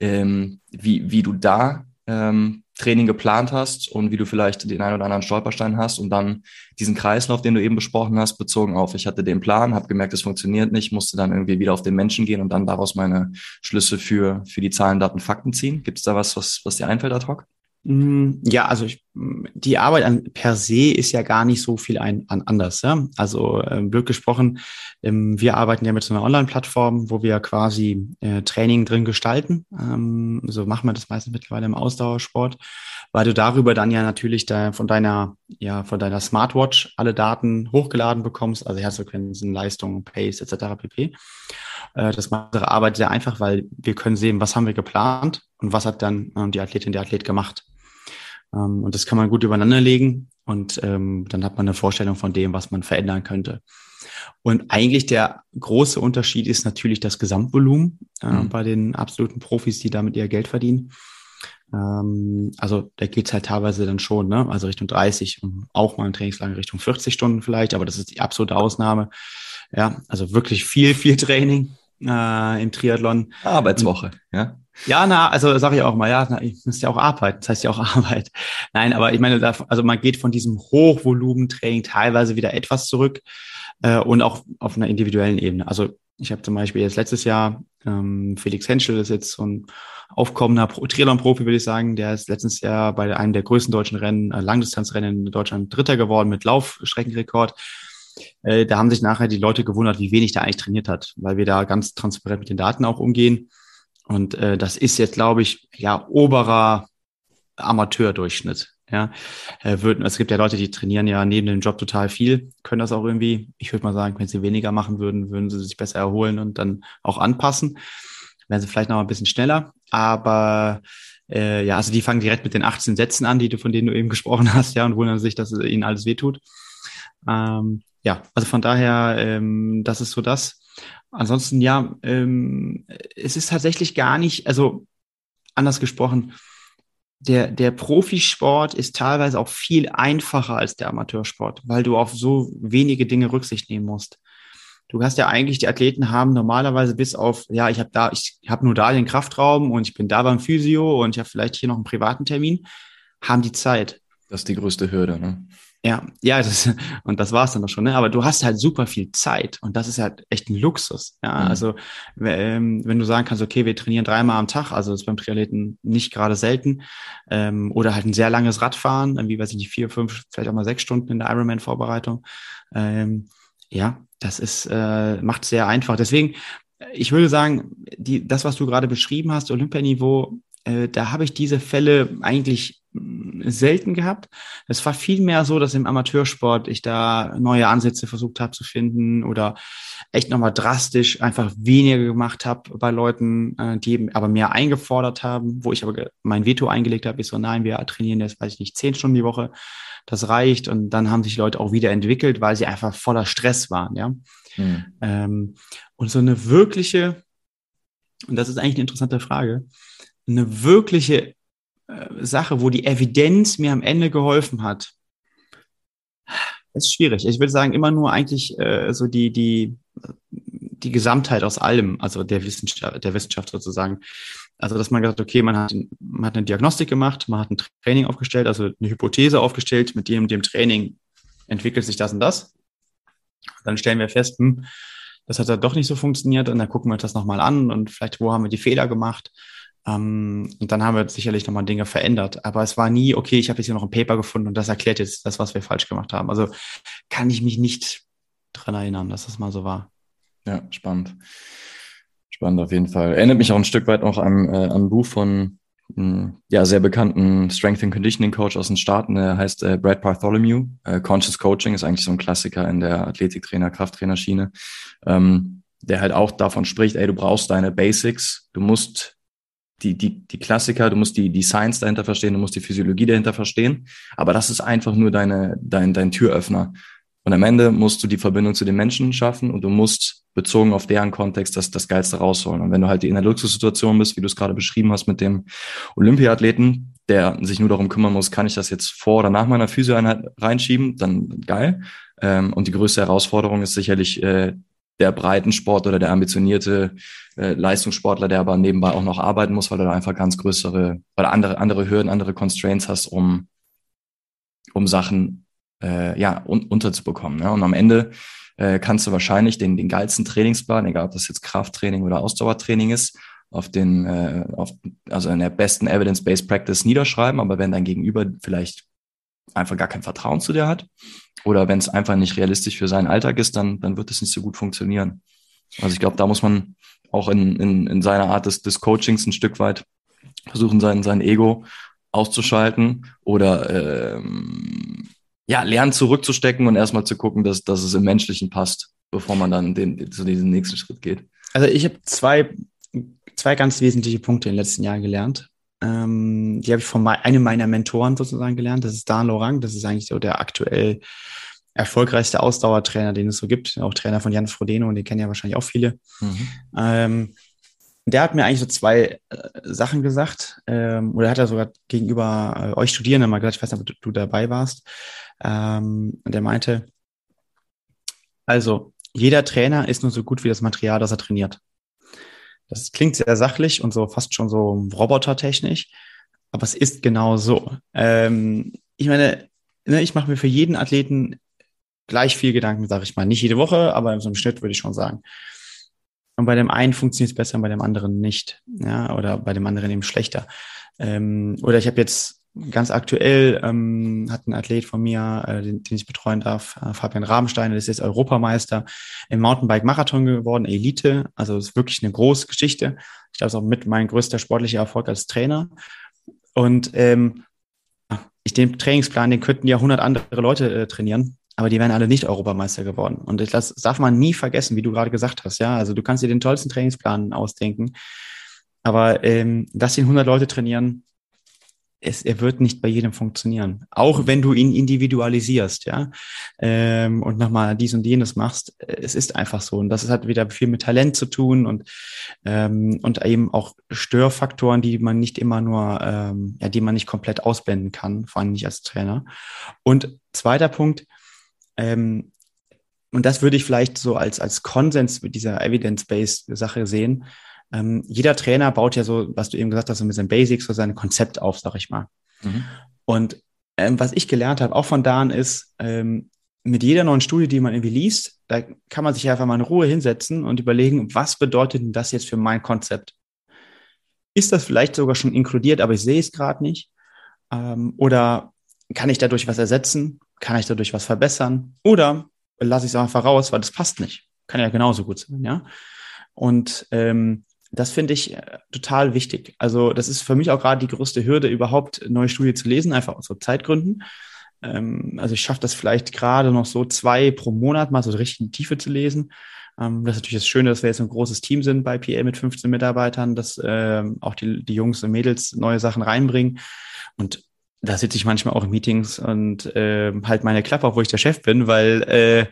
ähm, wie, wie du da ähm, Training geplant hast und wie du vielleicht den einen oder anderen Stolperstein hast und dann diesen Kreislauf, den du eben besprochen hast, bezogen auf, ich hatte den Plan, habe gemerkt, es funktioniert nicht, musste dann irgendwie wieder auf den Menschen gehen und dann daraus meine Schlüsse für, für die Zahlen, Daten, Fakten ziehen. Gibt es da was, was, was dir einfällt ad hoc? Mm, ja, also ich, die Arbeit an, per se ist ja gar nicht so viel ein, an anders. Ja? Also ähm, blöd gesprochen, ähm, wir arbeiten ja mit so einer Online-Plattform, wo wir quasi äh, Training drin gestalten. Ähm, so machen wir das meistens mittlerweile im Ausdauersport, weil du darüber dann ja natürlich da von deiner, ja, von deiner Smartwatch alle Daten hochgeladen bekommst, also Herzfrequenzen, Leistung, Pace etc. pp. Äh, das macht unsere Arbeit sehr einfach, weil wir können sehen, was haben wir geplant und was hat dann äh, die Athletin, der Athlet gemacht. Ähm, und das kann man gut übereinander legen und ähm, dann hat man eine Vorstellung von dem, was man verändern könnte. Und eigentlich der große Unterschied ist natürlich das Gesamtvolumen äh, mhm. bei den absoluten Profis, die damit ihr Geld verdienen. Ähm, also da geht's halt teilweise dann schon, ne? also Richtung 30 und auch mal ein Trainingslager Richtung 40 Stunden vielleicht, aber das ist die absolute Ausnahme. Ja, also wirklich viel, viel Training äh, im Triathlon. Arbeitswoche, ja. Ja, na, also sage ich auch mal, ja, na, ich muss ja auch arbeiten, das heißt ja auch Arbeit. Nein, aber ich meine, also man geht von diesem Hochvolumentraining teilweise wieder etwas zurück äh, und auch auf einer individuellen Ebene. Also ich habe zum Beispiel jetzt letztes Jahr ähm, Felix Henschel ist jetzt so ein aufkommender Triathlon-Profi, würde ich sagen. Der ist letztes Jahr bei einem der größten deutschen Rennen, äh, Langdistanzrennen in Deutschland Dritter geworden mit Laufstreckenrekord. Äh, da haben sich nachher die Leute gewundert, wie wenig der eigentlich trainiert hat, weil wir da ganz transparent mit den Daten auch umgehen. Und äh, das ist jetzt, glaube ich, ja, oberer Amateurdurchschnitt. Ja, äh, würden, es gibt ja Leute, die trainieren ja neben dem Job total viel, können das auch irgendwie. Ich würde mal sagen, wenn sie weniger machen würden, würden sie sich besser erholen und dann auch anpassen. Wären sie vielleicht noch ein bisschen schneller. Aber äh, ja, also die fangen direkt mit den 18 Sätzen an, die du, von denen du eben gesprochen hast, ja, und wundern sich, dass ihnen alles wehtut. Ähm, ja, also von daher, ähm, das ist so das. Ansonsten, ja, ähm, es ist tatsächlich gar nicht, also anders gesprochen, der, der Profisport ist teilweise auch viel einfacher als der Amateursport, weil du auf so wenige Dinge Rücksicht nehmen musst. Du hast ja eigentlich, die Athleten haben normalerweise bis auf, ja, ich habe da, ich habe nur da den Kraftraum und ich bin da beim Physio und ich habe vielleicht hier noch einen privaten Termin, haben die Zeit. Das ist die größte Hürde, ne? Ja, ja, das, und das war's dann doch schon. Ne? Aber du hast halt super viel Zeit und das ist halt echt ein Luxus. Ja, mhm. also ähm, wenn du sagen kannst, okay, wir trainieren dreimal am Tag, also das ist beim Triathleten nicht gerade selten, ähm, oder halt ein sehr langes Radfahren, wie weiß ich nicht, vier, fünf, vielleicht auch mal sechs Stunden in der Ironman-Vorbereitung. Ähm, ja, das ist äh, macht sehr einfach. Deswegen, ich würde sagen, die, das, was du gerade beschrieben hast, Olympianiveau, äh, da habe ich diese Fälle eigentlich selten gehabt. Es war viel mehr so, dass im Amateursport ich da neue Ansätze versucht habe zu finden oder echt nochmal drastisch einfach weniger gemacht habe bei Leuten, äh, die eben aber mehr eingefordert haben, wo ich aber mein Veto eingelegt habe, ich so, nein, wir trainieren jetzt, weiß ich nicht, zehn Stunden die Woche, das reicht. Und dann haben sich Leute auch wieder entwickelt, weil sie einfach voller Stress waren, ja. Mhm. Ähm, und so eine wirkliche, und das ist eigentlich eine interessante Frage, eine wirkliche äh, Sache, wo die Evidenz mir am Ende geholfen hat, ist schwierig. Ich würde sagen, immer nur eigentlich äh, so die, die, die Gesamtheit aus allem, also der Wissenschaft, der Wissenschaft sozusagen. Also, dass man gesagt, okay, man hat, man hat eine Diagnostik gemacht, man hat ein Training aufgestellt, also eine Hypothese aufgestellt, mit dem, dem Training entwickelt sich das und das. Dann stellen wir fest, hm, das hat ja doch nicht so funktioniert und dann gucken wir uns das nochmal an und vielleicht, wo haben wir die Fehler gemacht Ähm, und dann haben wir sicherlich nochmal Dinge verändert. Aber es war nie, okay, ich habe jetzt hier noch ein Paper gefunden und das erklärt jetzt das, was wir falsch gemacht haben. Also kann ich mich nicht dran erinnern, dass das mal so war. Ja, spannend. Spannend auf jeden Fall. Erinnert mich auch ein Stück weit noch an, äh, an ein Buch von einem ja, sehr bekannten Strength and Conditioning Coach aus den Staaten, der heißt äh, Brad Bartholomew. Äh, Conscious Coaching ist eigentlich so ein Klassiker in der Athletiktrainer, Krafttrainerschiene, ähm, der halt auch davon spricht, ey, du brauchst deine Basics, du musst die, die, die Klassiker, du musst die, die Science dahinter verstehen, du musst die Physiologie dahinter verstehen, aber das ist einfach nur deine, dein, dein Türöffner. Und am Ende musst du die Verbindung zu den Menschen schaffen und du musst bezogen auf deren Kontext das, das Geilste rausholen. Und wenn du halt in der Luxussituation bist, wie du es gerade beschrieben hast mit dem Olympiathleten, der sich nur darum kümmern muss, kann ich das jetzt vor oder nach meiner Physioeinheit reinschieben, dann geil. Ähm, und die größte Herausforderung ist sicherlich äh, der Breitensport oder der ambitionierte äh, Leistungssportler, der aber nebenbei auch noch arbeiten muss, weil du da einfach ganz größere, weil andere, andere Hürden, andere Constraints hast, um, um Sachen äh, ja, un unterzubekommen. Ne? Und am Ende äh, kannst du wahrscheinlich den, den geilsten Trainingsplan, egal ob das jetzt Krafttraining oder Ausdauertraining ist, auf den, äh, auf, also in der besten Evidence-Based Practice niederschreiben, aber wenn dein Gegenüber vielleicht einfach gar kein Vertrauen zu dir hat oder wenn es einfach nicht realistisch für seinen Alltag ist, dann, dann wird es nicht so gut funktionieren. Also ich glaube, da muss man auch in, in, in seiner Art des, des Coachings ein Stück weit versuchen, sein, sein Ego auszuschalten oder ähm, ja, lernen zurückzustecken und erstmal zu gucken, dass, dass es im Menschlichen passt, bevor man dann den, zu diesem nächsten Schritt geht. Also ich habe zwei, zwei ganz wesentliche Punkte in den letzten Jahren gelernt. Ähm, die habe ich von einem meiner Mentoren sozusagen gelernt. Das ist Dan Lorang. Das ist eigentlich so der aktuell erfolgreichste Ausdauertrainer, den es so gibt. Auch Trainer von Jan Frodeno und den kennen ja wahrscheinlich auch viele. Mhm. Ähm, der hat mir eigentlich so zwei äh, Sachen gesagt, ähm, oder hat er sogar gegenüber äh, euch Studierenden mal gesagt, ich weiß nicht, ob du, du dabei warst. Ähm, der meinte, also jeder Trainer ist nur so gut wie das Material, das er trainiert. Das klingt sehr sachlich und so fast schon so robotertechnisch, aber es ist genau so. Ähm, ich meine, ne, ich mache mir für jeden Athleten gleich viel Gedanken, sage ich mal. Nicht jede Woche, aber in so einem Schnitt würde ich schon sagen. Und bei dem einen funktioniert es besser, und bei dem anderen nicht. Ja, oder bei dem anderen eben schlechter. Ähm, oder ich habe jetzt ganz aktuell ähm, hat ein Athlet von mir, äh, den, den ich betreuen darf, äh, Fabian Rabenstein, der ist jetzt Europameister im Mountainbike-Marathon geworden, Elite. Also ist wirklich eine große Geschichte. Ich glaube, es ist auch mit mein größter sportlicher Erfolg als Trainer. Und ähm, ich den Trainingsplan, den könnten ja 100 andere Leute äh, trainieren aber die wären alle nicht Europameister geworden. Und das darf man nie vergessen, wie du gerade gesagt hast. Ja, also du kannst dir den tollsten Trainingsplan ausdenken, aber ähm, dass ihn 100 Leute trainieren, es, er wird nicht bei jedem funktionieren. Auch wenn du ihn individualisierst, ja, ähm, und nochmal dies und jenes machst, es ist einfach so. Und das hat wieder viel mit Talent zu tun und ähm, und eben auch Störfaktoren, die man nicht immer nur, ähm, ja, die man nicht komplett ausblenden kann, vor allem nicht als Trainer. Und zweiter Punkt, ähm, und das würde ich vielleicht so als, als Konsens mit dieser Evidence-Based Sache sehen. Ähm, jeder Trainer baut ja so, was du eben gesagt hast, so mit seinen Basics, so sein Konzept auf, sag ich mal. Mhm. Und ähm, was ich gelernt habe, auch von Dan, ist, ähm, mit jeder neuen Studie, die man irgendwie liest, da kann man sich einfach mal in Ruhe hinsetzen und überlegen, was bedeutet denn das jetzt für mein Konzept? Ist das vielleicht sogar schon inkludiert, aber ich sehe es gerade nicht? Ähm, oder kann ich dadurch was ersetzen? Kann ich dadurch was verbessern? Oder lasse ich es einfach raus, weil das passt nicht. Kann ja genauso gut sein, ja. Und ähm, das finde ich äh, total wichtig. Also das ist für mich auch gerade die größte Hürde, überhaupt neue Studie zu lesen, einfach aus Zeitgründen. Ähm, also ich schaffe das vielleicht gerade noch so zwei pro Monat mal so richtig in die Tiefe zu lesen. Ähm, das ist natürlich das Schöne, dass wir jetzt ein großes Team sind bei PL mit 15 Mitarbeitern, dass ähm, auch die, die Jungs und Mädels neue Sachen reinbringen. Und da sitze ich manchmal auch in Meetings und äh, halt meine Klappe wo ich der Chef bin, weil äh,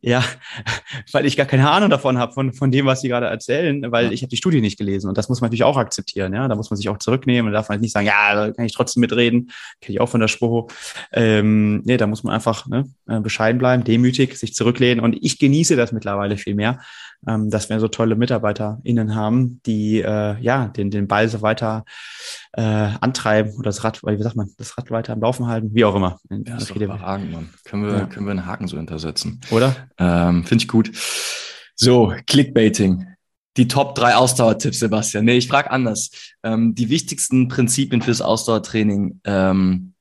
ja, weil ich gar keine Ahnung davon habe von von dem, was sie gerade erzählen, weil ja. ich habe die Studie nicht gelesen und das muss man natürlich auch akzeptieren, ja, da muss man sich auch zurücknehmen und darf man nicht sagen, ja, da kann ich trotzdem mitreden, kenne ich auch von der Spruch. Ähm, nee, da muss man einfach ne, äh, bescheiden bleiben, demütig, sich zurücklehnen und ich genieße das mittlerweile viel mehr, ähm, dass wir so tolle MitarbeiterInnen haben, die äh, ja den den Ball so weiter äh, antreiben oder das Rad, wie sagt man, das Rad weiter am Laufen halten, wie auch immer. Ja, das ist überragend, Mann. Können wir, ja. können wir einen Haken so hintersetzen. Oder? Ähm, Finde ich gut. So, Clickbaiting. die Top 3 Ausdauertipps, Sebastian. Nee, ich frage anders. Ähm, die wichtigsten Prinzipien fürs Ausdauertraining. Ähm,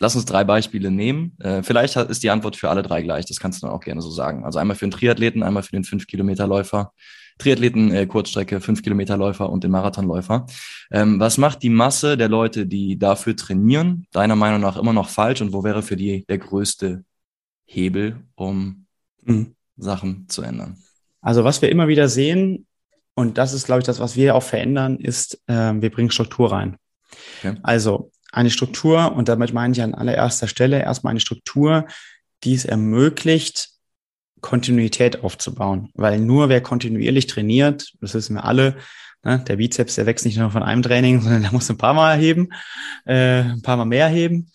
lass uns drei Beispiele nehmen. Äh, vielleicht ist die Antwort für alle drei gleich. Das kannst du dann auch gerne so sagen. Also einmal für den Triathleten, einmal für den 5-Kilometer-Läufer. Triathleten, äh, Kurzstrecke, 5-Kilometer-Läufer und den Marathonläufer. Ähm, was macht die Masse der Leute, die dafür trainieren, deiner Meinung nach immer noch falsch? Und wo wäre für die der größte Hebel, um mhm. Sachen zu ändern? Also was wir immer wieder sehen, und das ist, glaube ich, das, was wir auch verändern, ist, äh, wir bringen Struktur rein. Okay. Also eine Struktur, und damit meine ich an allererster Stelle erstmal eine Struktur, die es ermöglicht, Kontinuität aufzubauen. Weil nur wer kontinuierlich trainiert, das wissen wir alle, ne, der Bizeps, der wächst nicht nur von einem Training, sondern der muss ein paar Mal heben, äh, ein paar Mal mehr heben.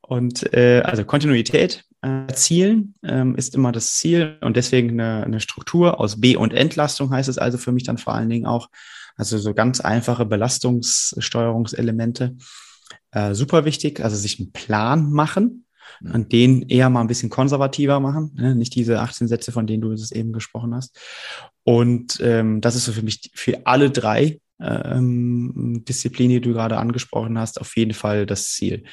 Und äh, also Kontinuität äh, erzielen ähm, ist immer das Ziel und deswegen eine, eine Struktur aus B- und Entlastung heißt es also für mich dann vor allen Dingen auch. Also so ganz einfache Belastungssteuerungselemente. Äh, super wichtig, also sich einen Plan machen, an den eher mal ein bisschen konservativer machen, ne? nicht diese 18 Sätze, von denen du es eben gesprochen hast. Und ähm, das ist so für mich für alle drei ähm, Disziplin, die du gerade angesprochen hast, auf jeden Fall das Ziel.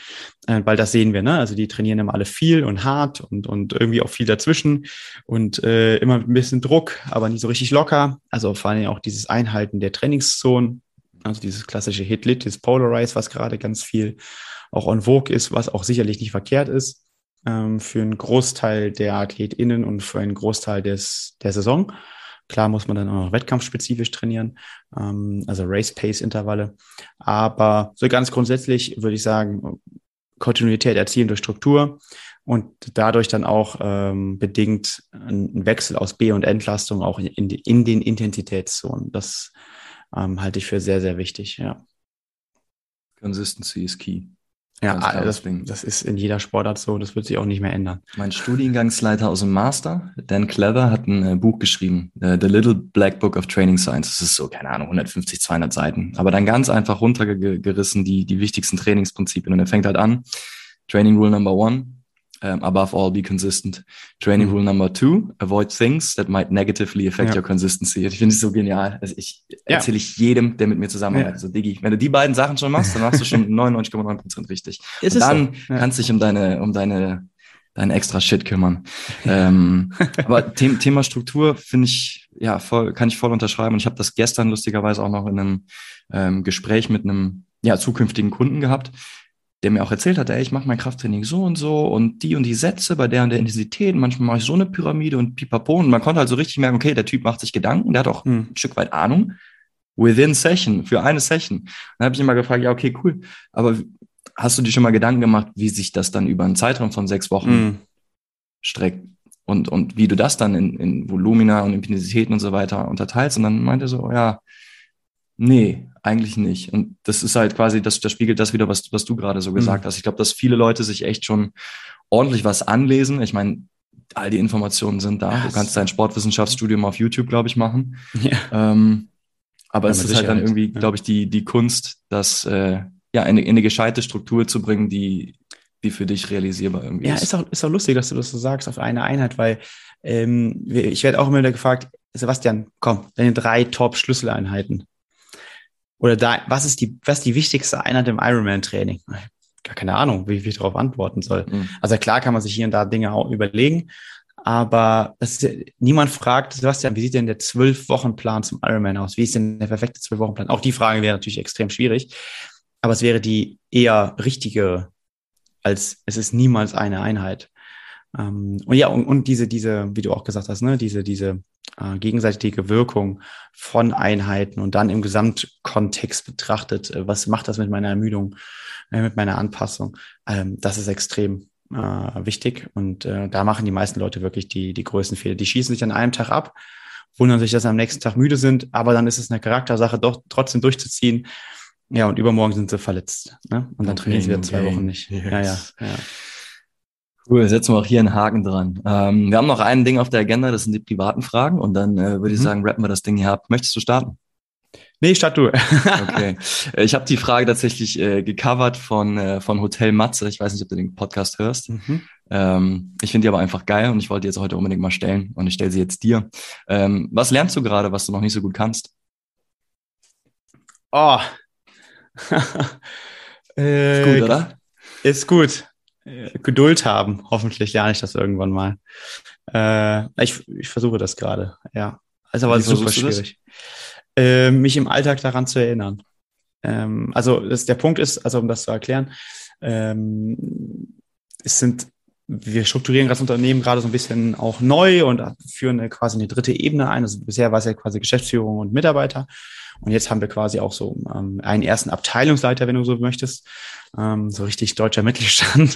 Äh, weil das sehen wir, ne? Also die trainieren immer alle viel und hart und, und irgendwie auch viel dazwischen und äh, immer mit ein bisschen Druck, aber nicht so richtig locker. Also vor allem auch dieses Einhalten der Trainingszonen, also dieses klassische Hit-Lit, dieses Polarize, was gerade ganz viel auch on vogue ist, was auch sicherlich nicht verkehrt ist ähm, für einen Großteil der AthletInnen und für einen Großteil des, der Saison. Klar muss man dann auch noch wettkampfspezifisch trainieren, ähm, also Race-Pace-Intervalle. Aber so ganz grundsätzlich würde ich sagen, Kontinuität erzielen durch Struktur und dadurch dann auch ähm, bedingt ein Wechsel aus B- und Entlastung auch in, die, in den Intensitätszonen. Das ähm, halte ich für sehr, sehr wichtig, ja. Consistency is key. Ja, das, das, ist in jeder Sportart so, das wird sich auch nicht mehr ändern. Mein Studiengangsleiter aus dem Master, Dan Clever, hat ein äh, Buch geschrieben, äh, The Little Black Book of Training Science. Das ist so, keine Ahnung, 150, 200 Seiten. Aber dann ganz einfach runtergerissen die, die wichtigsten Trainingsprinzipien. Und er fängt halt an, Training Rule Number One, um, above all, be consistent. Training mhm. Rule Number Two, avoid things that might negatively affect ja. your consistency. Ich finde es so genial. Also ich ja. erzähle ich jedem, der mit mir zusammenarbeitet. Ja. So, Diggi, wenn du die beiden Sachen schon machst, dann machst du schon 99,9 Prozent richtig. Ist Und dann so? kannst du dich um deine, um deine, deinen extra Shit kümmern. ähm, aber The Thema Struktur finde ich, ja, voll, kann ich voll unterschreiben. Und ich habe das gestern lustigerweise auch noch in einem ähm, Gespräch mit einem ja, zukünftigen Kunden gehabt der mir auch erzählt hat, ey, ich mache mein Krafttraining so und so und die und die Sätze bei der und der Intensität, manchmal mache ich so eine Pyramide und pipapo und man konnte halt so richtig merken, okay, der Typ macht sich Gedanken, der hat auch hm. ein Stück weit Ahnung, within Session, für eine Session. Dann habe ich immer gefragt, ja, okay, cool, aber hast du dir schon mal Gedanken gemacht, wie sich das dann über einen Zeitraum von sechs Wochen hm. streckt? Und, und wie du das dann in, in Volumina und Intensitäten und so weiter unterteilst. Und dann meinte er so, ja, Nee, eigentlich nicht. Und das ist halt quasi, das, das spiegelt das wieder, was, was du gerade so gesagt mhm. hast. Ich glaube, dass viele Leute sich echt schon ordentlich was anlesen. Ich meine, all die Informationen sind da. Du kannst dein Sportwissenschaftsstudium auf YouTube, glaube ich, machen. Ja. Ähm, aber ja, es ist Sicherheit. halt dann irgendwie, ja. glaube ich, die, die Kunst, das äh, ja, in, in eine gescheite Struktur zu bringen, die, die für dich realisierbar irgendwie ist. Ja, ist auch, ist auch lustig, dass du das so sagst, auf eine Einheit, weil ähm, ich werde auch immer wieder gefragt, Sebastian, komm, deine drei Top-Schlüsseleinheiten oder da, was ist die, was ist die wichtigste Einheit im Ironman-Training? Gar keine Ahnung, wie, wie ich darauf antworten soll. Mhm. Also klar kann man sich hier und da Dinge auch überlegen, aber ist niemand fragt, Sebastian, wie sieht denn der Zwölf-Wochen-Plan zum Ironman aus? Wie ist denn der perfekte Zwölf-Wochen-Plan? Auch die Frage wäre natürlich extrem schwierig, aber es wäre die eher richtige, als es ist niemals eine Einheit. Ähm, und ja, und, und diese, diese, wie du auch gesagt hast, ne, diese, diese äh, gegenseitige Wirkung von Einheiten und dann im Gesamtkontext betrachtet, äh, was macht das mit meiner Ermüdung, äh, mit meiner Anpassung, ähm, das ist extrem äh, wichtig. Und äh, da machen die meisten Leute wirklich die, die größten Fehler. Die schießen sich an einem Tag ab, wundern sich, dass sie am nächsten Tag müde sind, aber dann ist es eine Charaktersache, doch trotzdem durchzuziehen. Ja, und übermorgen sind sie verletzt. Ne? Und dann okay, trainieren sie wieder zwei okay. Wochen nicht. Yes. Ja, ja, ja. Cool, setzen wir auch hier einen Haken dran. Ähm, wir haben noch ein Ding auf der Agenda, das sind die privaten Fragen. Und dann äh, würde ich mhm. sagen, rappen wir das Ding hier ab. Möchtest du starten? Nee, start du. okay. Ich habe die Frage tatsächlich äh, gecovert von, äh, von Hotel Matze. Ich weiß nicht, ob du den Podcast hörst. Mhm. Ähm, ich finde die aber einfach geil und ich wollte die jetzt heute unbedingt mal stellen und ich stelle sie jetzt dir. Ähm, was lernst du gerade, was du noch nicht so gut kannst? Oh. äh, ist gut, oder? Ist gut. Geduld haben. Hoffentlich lerne ich das irgendwann mal. Äh, ich, ich versuche das gerade, ja. Ist aber Wie super schwierig. Äh, mich im Alltag daran zu erinnern. Ähm, also das, der Punkt ist, also um das zu erklären, ähm, es sind wir strukturieren das Unternehmen gerade so ein bisschen auch neu und führen quasi eine dritte Ebene ein. Also bisher war es ja quasi Geschäftsführung und Mitarbeiter. Und jetzt haben wir quasi auch so ähm, einen ersten Abteilungsleiter, wenn du so möchtest. Ähm, so richtig deutscher Mittelstand.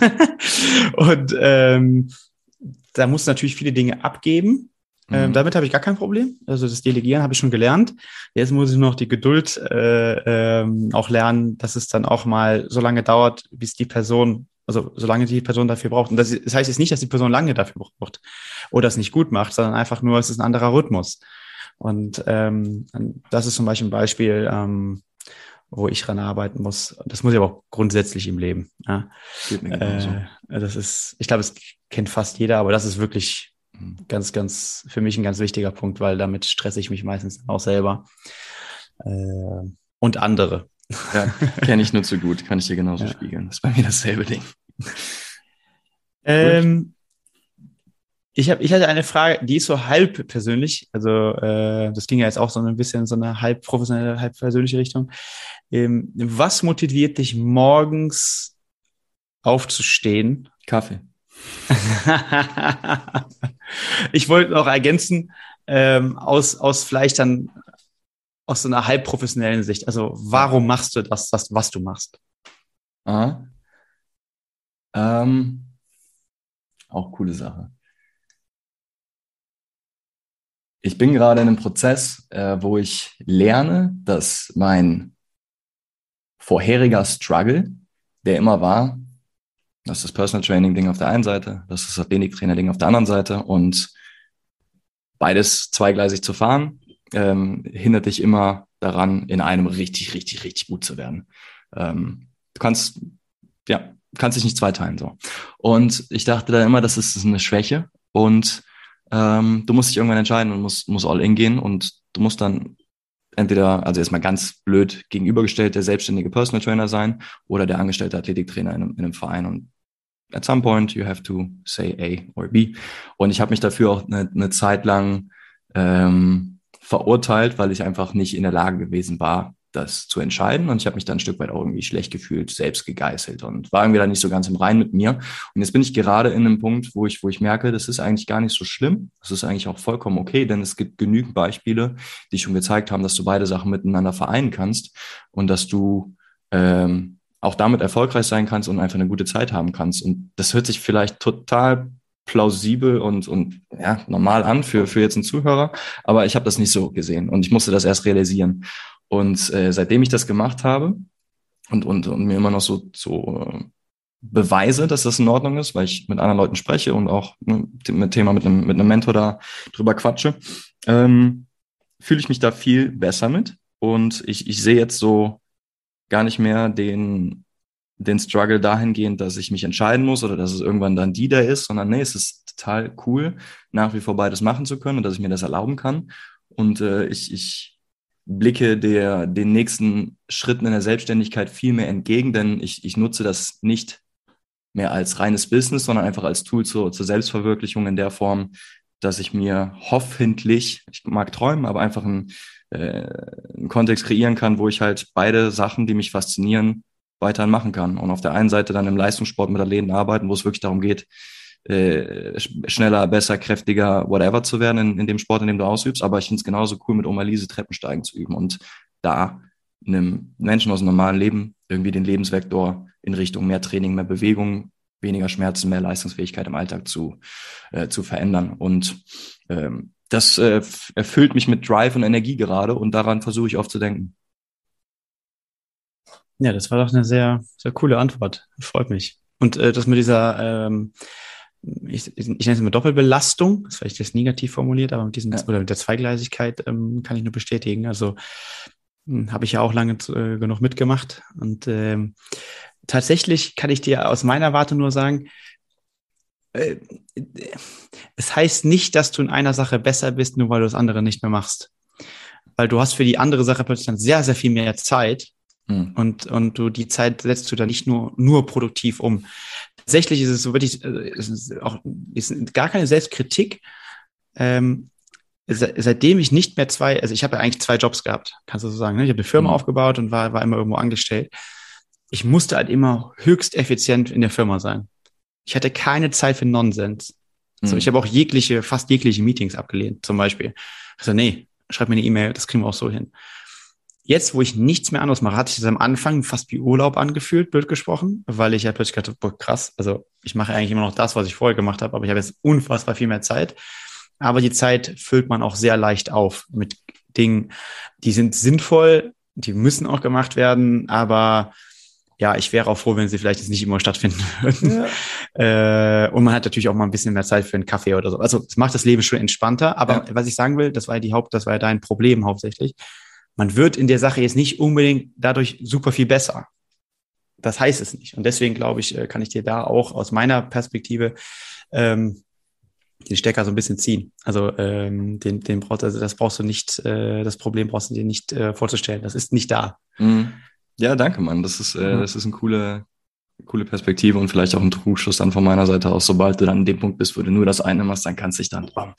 und ähm, da muss natürlich viele Dinge abgeben. Ähm, mhm. damit habe ich gar kein Problem. Also das Delegieren habe ich schon gelernt. Jetzt muss ich noch die Geduld äh, ähm, auch lernen, dass es dann auch mal so lange dauert, bis die Person, also solange die Person dafür braucht. Und das, das heißt jetzt nicht, dass die Person lange dafür braucht oder es nicht gut macht, sondern einfach nur, es ist ein anderer Rhythmus. Und ähm, das ist zum Beispiel ein Beispiel, ähm, wo ich dran arbeiten muss. Das muss ich aber auch grundsätzlich im Leben. Ja. Äh, das ist, ich glaube, es kennt fast jeder, aber das ist wirklich mhm. ganz, ganz für mich ein ganz wichtiger Punkt, weil damit stresse ich mich meistens auch selber äh, und andere. Ja, kenne ich nur zu gut, kann ich dir genauso ja. spiegeln. Das ist bei mir dasselbe Ding. Ähm, ich, hab, ich hatte eine Frage, die ist so halb persönlich. Also äh, das ging ja jetzt auch so ein bisschen in so eine halb professionelle, halb persönliche Richtung. Ähm, was motiviert dich morgens aufzustehen? Kaffee. ich wollte noch ergänzen, ähm, aus, aus vielleicht dann aus so einer halb professionellen Sicht. Also warum machst du das, das was du machst? Aha. Ähm, auch coole Sache ich bin gerade in einem Prozess, äh, wo ich lerne, dass mein vorheriger Struggle, der immer war, das ist das Personal Training Ding auf der einen Seite, das ist das Athletiktrainer Ding auf der anderen Seite und beides zweigleisig zu fahren, ähm, hindert dich immer daran, in einem richtig, richtig, richtig gut zu werden. Ähm, du kannst, ja, kannst dich nicht zweiteilen so. Und ich dachte da immer, das ist eine Schwäche und ähm, du musst dich irgendwann entscheiden und musst, musst all in gehen und du musst dann entweder, also erstmal ganz blöd gegenübergestellt, der selbstständige Personal Trainer sein oder der angestellte Athletiktrainer in einem, in einem Verein. Und at some point you have to say A or B. Und ich habe mich dafür auch eine, eine Zeit lang ähm, verurteilt, weil ich einfach nicht in der Lage gewesen war, das zu entscheiden. Und ich habe mich dann ein Stück weit auch irgendwie schlecht gefühlt, selbst gegeißelt und war irgendwie da nicht so ganz im Rein mit mir. Und jetzt bin ich gerade in einem Punkt, wo ich, wo ich merke, das ist eigentlich gar nicht so schlimm. Das ist eigentlich auch vollkommen okay, denn es gibt genügend Beispiele, die schon gezeigt haben, dass du beide Sachen miteinander vereinen kannst und dass du ähm, auch damit erfolgreich sein kannst und einfach eine gute Zeit haben kannst. Und das hört sich vielleicht total plausibel und, und ja, normal an für, für jetzt einen Zuhörer, aber ich habe das nicht so gesehen und ich musste das erst realisieren. Und äh, seitdem ich das gemacht habe und, und, und mir immer noch so, so äh, beweise, dass das in Ordnung ist, weil ich mit anderen Leuten spreche und auch ne, mit Thema mit einem, mit einem Mentor da drüber quatsche, ähm, fühle ich mich da viel besser mit. Und ich, ich sehe jetzt so gar nicht mehr den, den Struggle dahingehend, dass ich mich entscheiden muss oder dass es irgendwann dann die da ist, sondern nee, es ist total cool, nach wie vor beides machen zu können und dass ich mir das erlauben kann. Und äh, ich, ich blicke der, den nächsten Schritten in der Selbstständigkeit viel mehr entgegen, denn ich, ich nutze das nicht mehr als reines Business, sondern einfach als Tool zur, zur Selbstverwirklichung in der Form, dass ich mir hoffentlich, ich mag träumen, aber einfach einen, äh, einen Kontext kreieren kann, wo ich halt beide Sachen, die mich faszinieren, weiterhin machen kann. Und auf der einen Seite dann im Leistungssport mit Athleten arbeiten, wo es wirklich darum geht, äh, schneller, besser, kräftiger, whatever zu werden in, in dem Sport, in dem du ausübst. Aber ich finde es genauso cool, mit Oma Lise Treppensteigen zu üben und da einem Menschen aus dem normalen Leben irgendwie den Lebensvektor in Richtung mehr Training, mehr Bewegung, weniger Schmerzen, mehr Leistungsfähigkeit im Alltag zu, äh, zu verändern. Und ähm, das äh, erfüllt mich mit Drive und Energie gerade und daran versuche ich oft zu denken. Ja, das war doch eine sehr, sehr coole Antwort. Freut mich. Und äh, das mit dieser ähm, ich, ich, nenne es immer Doppelbelastung, das ist vielleicht jetzt negativ formuliert, aber mit diesem ja. oder mit der Zweigleisigkeit ähm, kann ich nur bestätigen. Also hm, habe ich ja auch lange äh, genug mitgemacht. Und ähm, tatsächlich kann ich dir aus meiner Warte nur sagen, äh, es heißt nicht, dass du in einer Sache besser bist, nur weil du das andere nicht mehr machst. weil du hast für die andere Sache plötzlich dann sehr, sehr viel mehr Zeit mhm. und, und du die Zeit setzt du dann nicht nur, nur produktiv um. Tatsächlich ist es so wirklich, äh, es ist auch ist gar keine Selbstkritik. Ähm, seitdem ich nicht mehr zwei, also ich habe ja eigentlich zwei Jobs gehabt, kannst du so sagen. Ne? Ich habe eine Firma mhm. aufgebaut und war, war immer irgendwo angestellt. Ich musste halt immer höchst effizient in der Firma sein. Ich hatte keine Zeit für Nonsens. Mhm. So, ich habe auch jegliche, fast jegliche Meetings abgelehnt, zum Beispiel. Also, nee, schreib mir eine E-Mail, das kriegen wir auch so hin. Jetzt, wo ich nichts mehr anderes mache, hatte ich das am Anfang fast wie Urlaub angefühlt, blöd gesprochen, weil ich ja plötzlich gedacht boah, krass, also ich mache eigentlich immer noch das, was ich vorher gemacht habe, aber ich habe jetzt unfassbar viel mehr Zeit. Aber die Zeit füllt man auch sehr leicht auf mit Dingen, die sind sinnvoll, die müssen auch gemacht werden, aber ja, ich wäre auch froh, wenn sie vielleicht jetzt nicht immer stattfinden würden. Ja. Äh, und man hat natürlich auch mal ein bisschen mehr Zeit für einen Kaffee oder so. Also es macht das Leben schon entspannter. Aber ja. was ich sagen will, das war ja die Haupt, das war ja dein Problem hauptsächlich. Man wird in der Sache jetzt nicht unbedingt dadurch super viel besser. Das heißt es nicht. Und deswegen glaube ich, äh, kann ich dir da auch aus meiner Perspektive ähm, den Stecker so ein bisschen ziehen. Also ähm, den, den brauchst, also das brauchst du nicht, äh, das Problem brauchst du dir nicht äh, vorzustellen. Das ist nicht da. Mhm. Ja, danke, Mann. Das ist, äh, mhm. das ist eine coole, coole Perspektive und vielleicht auch ein Trugschluss dann von meiner Seite aus. Sobald du dann an dem Punkt bist, wo du nur das eine machst, dann kannst du dich dann bam,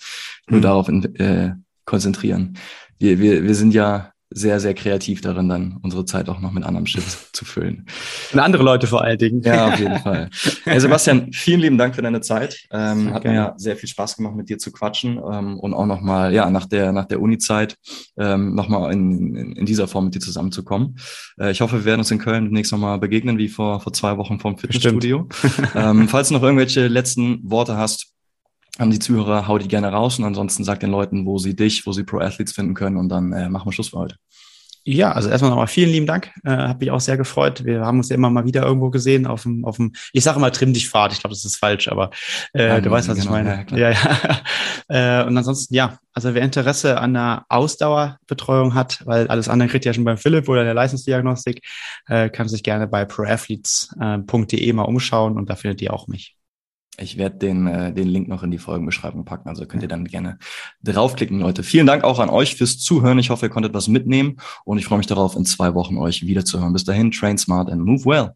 nur mhm. darauf in, äh, konzentrieren. Wir, wir, wir sind ja sehr, sehr kreativ darin, dann unsere Zeit auch noch mit anderem Shit zu füllen. Und andere Leute vor allen Dingen. Ja, auf jeden Fall. Hey Sebastian, vielen lieben Dank für deine Zeit. Ähm, hat mir ja sehr viel Spaß gemacht, mit dir zu quatschen ähm, und auch nochmal, ja, nach der, nach der Uni-Zeit ähm, nochmal in, in, in dieser Form mit dir zusammenzukommen. Äh, ich hoffe, wir werden uns in Köln demnächst nochmal begegnen, wie vor, vor zwei Wochen vom Fitnessstudio. ähm, falls du noch irgendwelche letzten Worte hast, haben die Zuhörer, hau die gerne raus und ansonsten sag den Leuten, wo sie dich, wo sie Pro Athletes finden können und dann äh, machen wir Schluss für heute. Ja, also erstmal nochmal vielen lieben Dank. Äh, Habe mich auch sehr gefreut. Wir haben uns ja immer mal wieder irgendwo gesehen auf dem, auf dem ich sage immer trimm dich Fahrt. Ich glaube, das ist falsch, aber äh, ja, du weißt, was genau, ich meine. Ja, ja. ja. äh, und ansonsten, ja, also wer Interesse an einer Ausdauerbetreuung hat, weil alles andere kriegt ja schon beim Philipp oder der Leistungsdiagnostik, äh, kann sich gerne bei proathletes.de mal umschauen und da findet ihr auch mich. Ich werde den, äh, den Link noch in die Folgenbeschreibung packen, also könnt ihr dann gerne draufklicken, Leute. Vielen Dank auch an euch fürs Zuhören. Ich hoffe, ihr konntet was mitnehmen und ich freue mich darauf, in zwei Wochen euch wiederzuhören. Bis dahin, train smart and move well.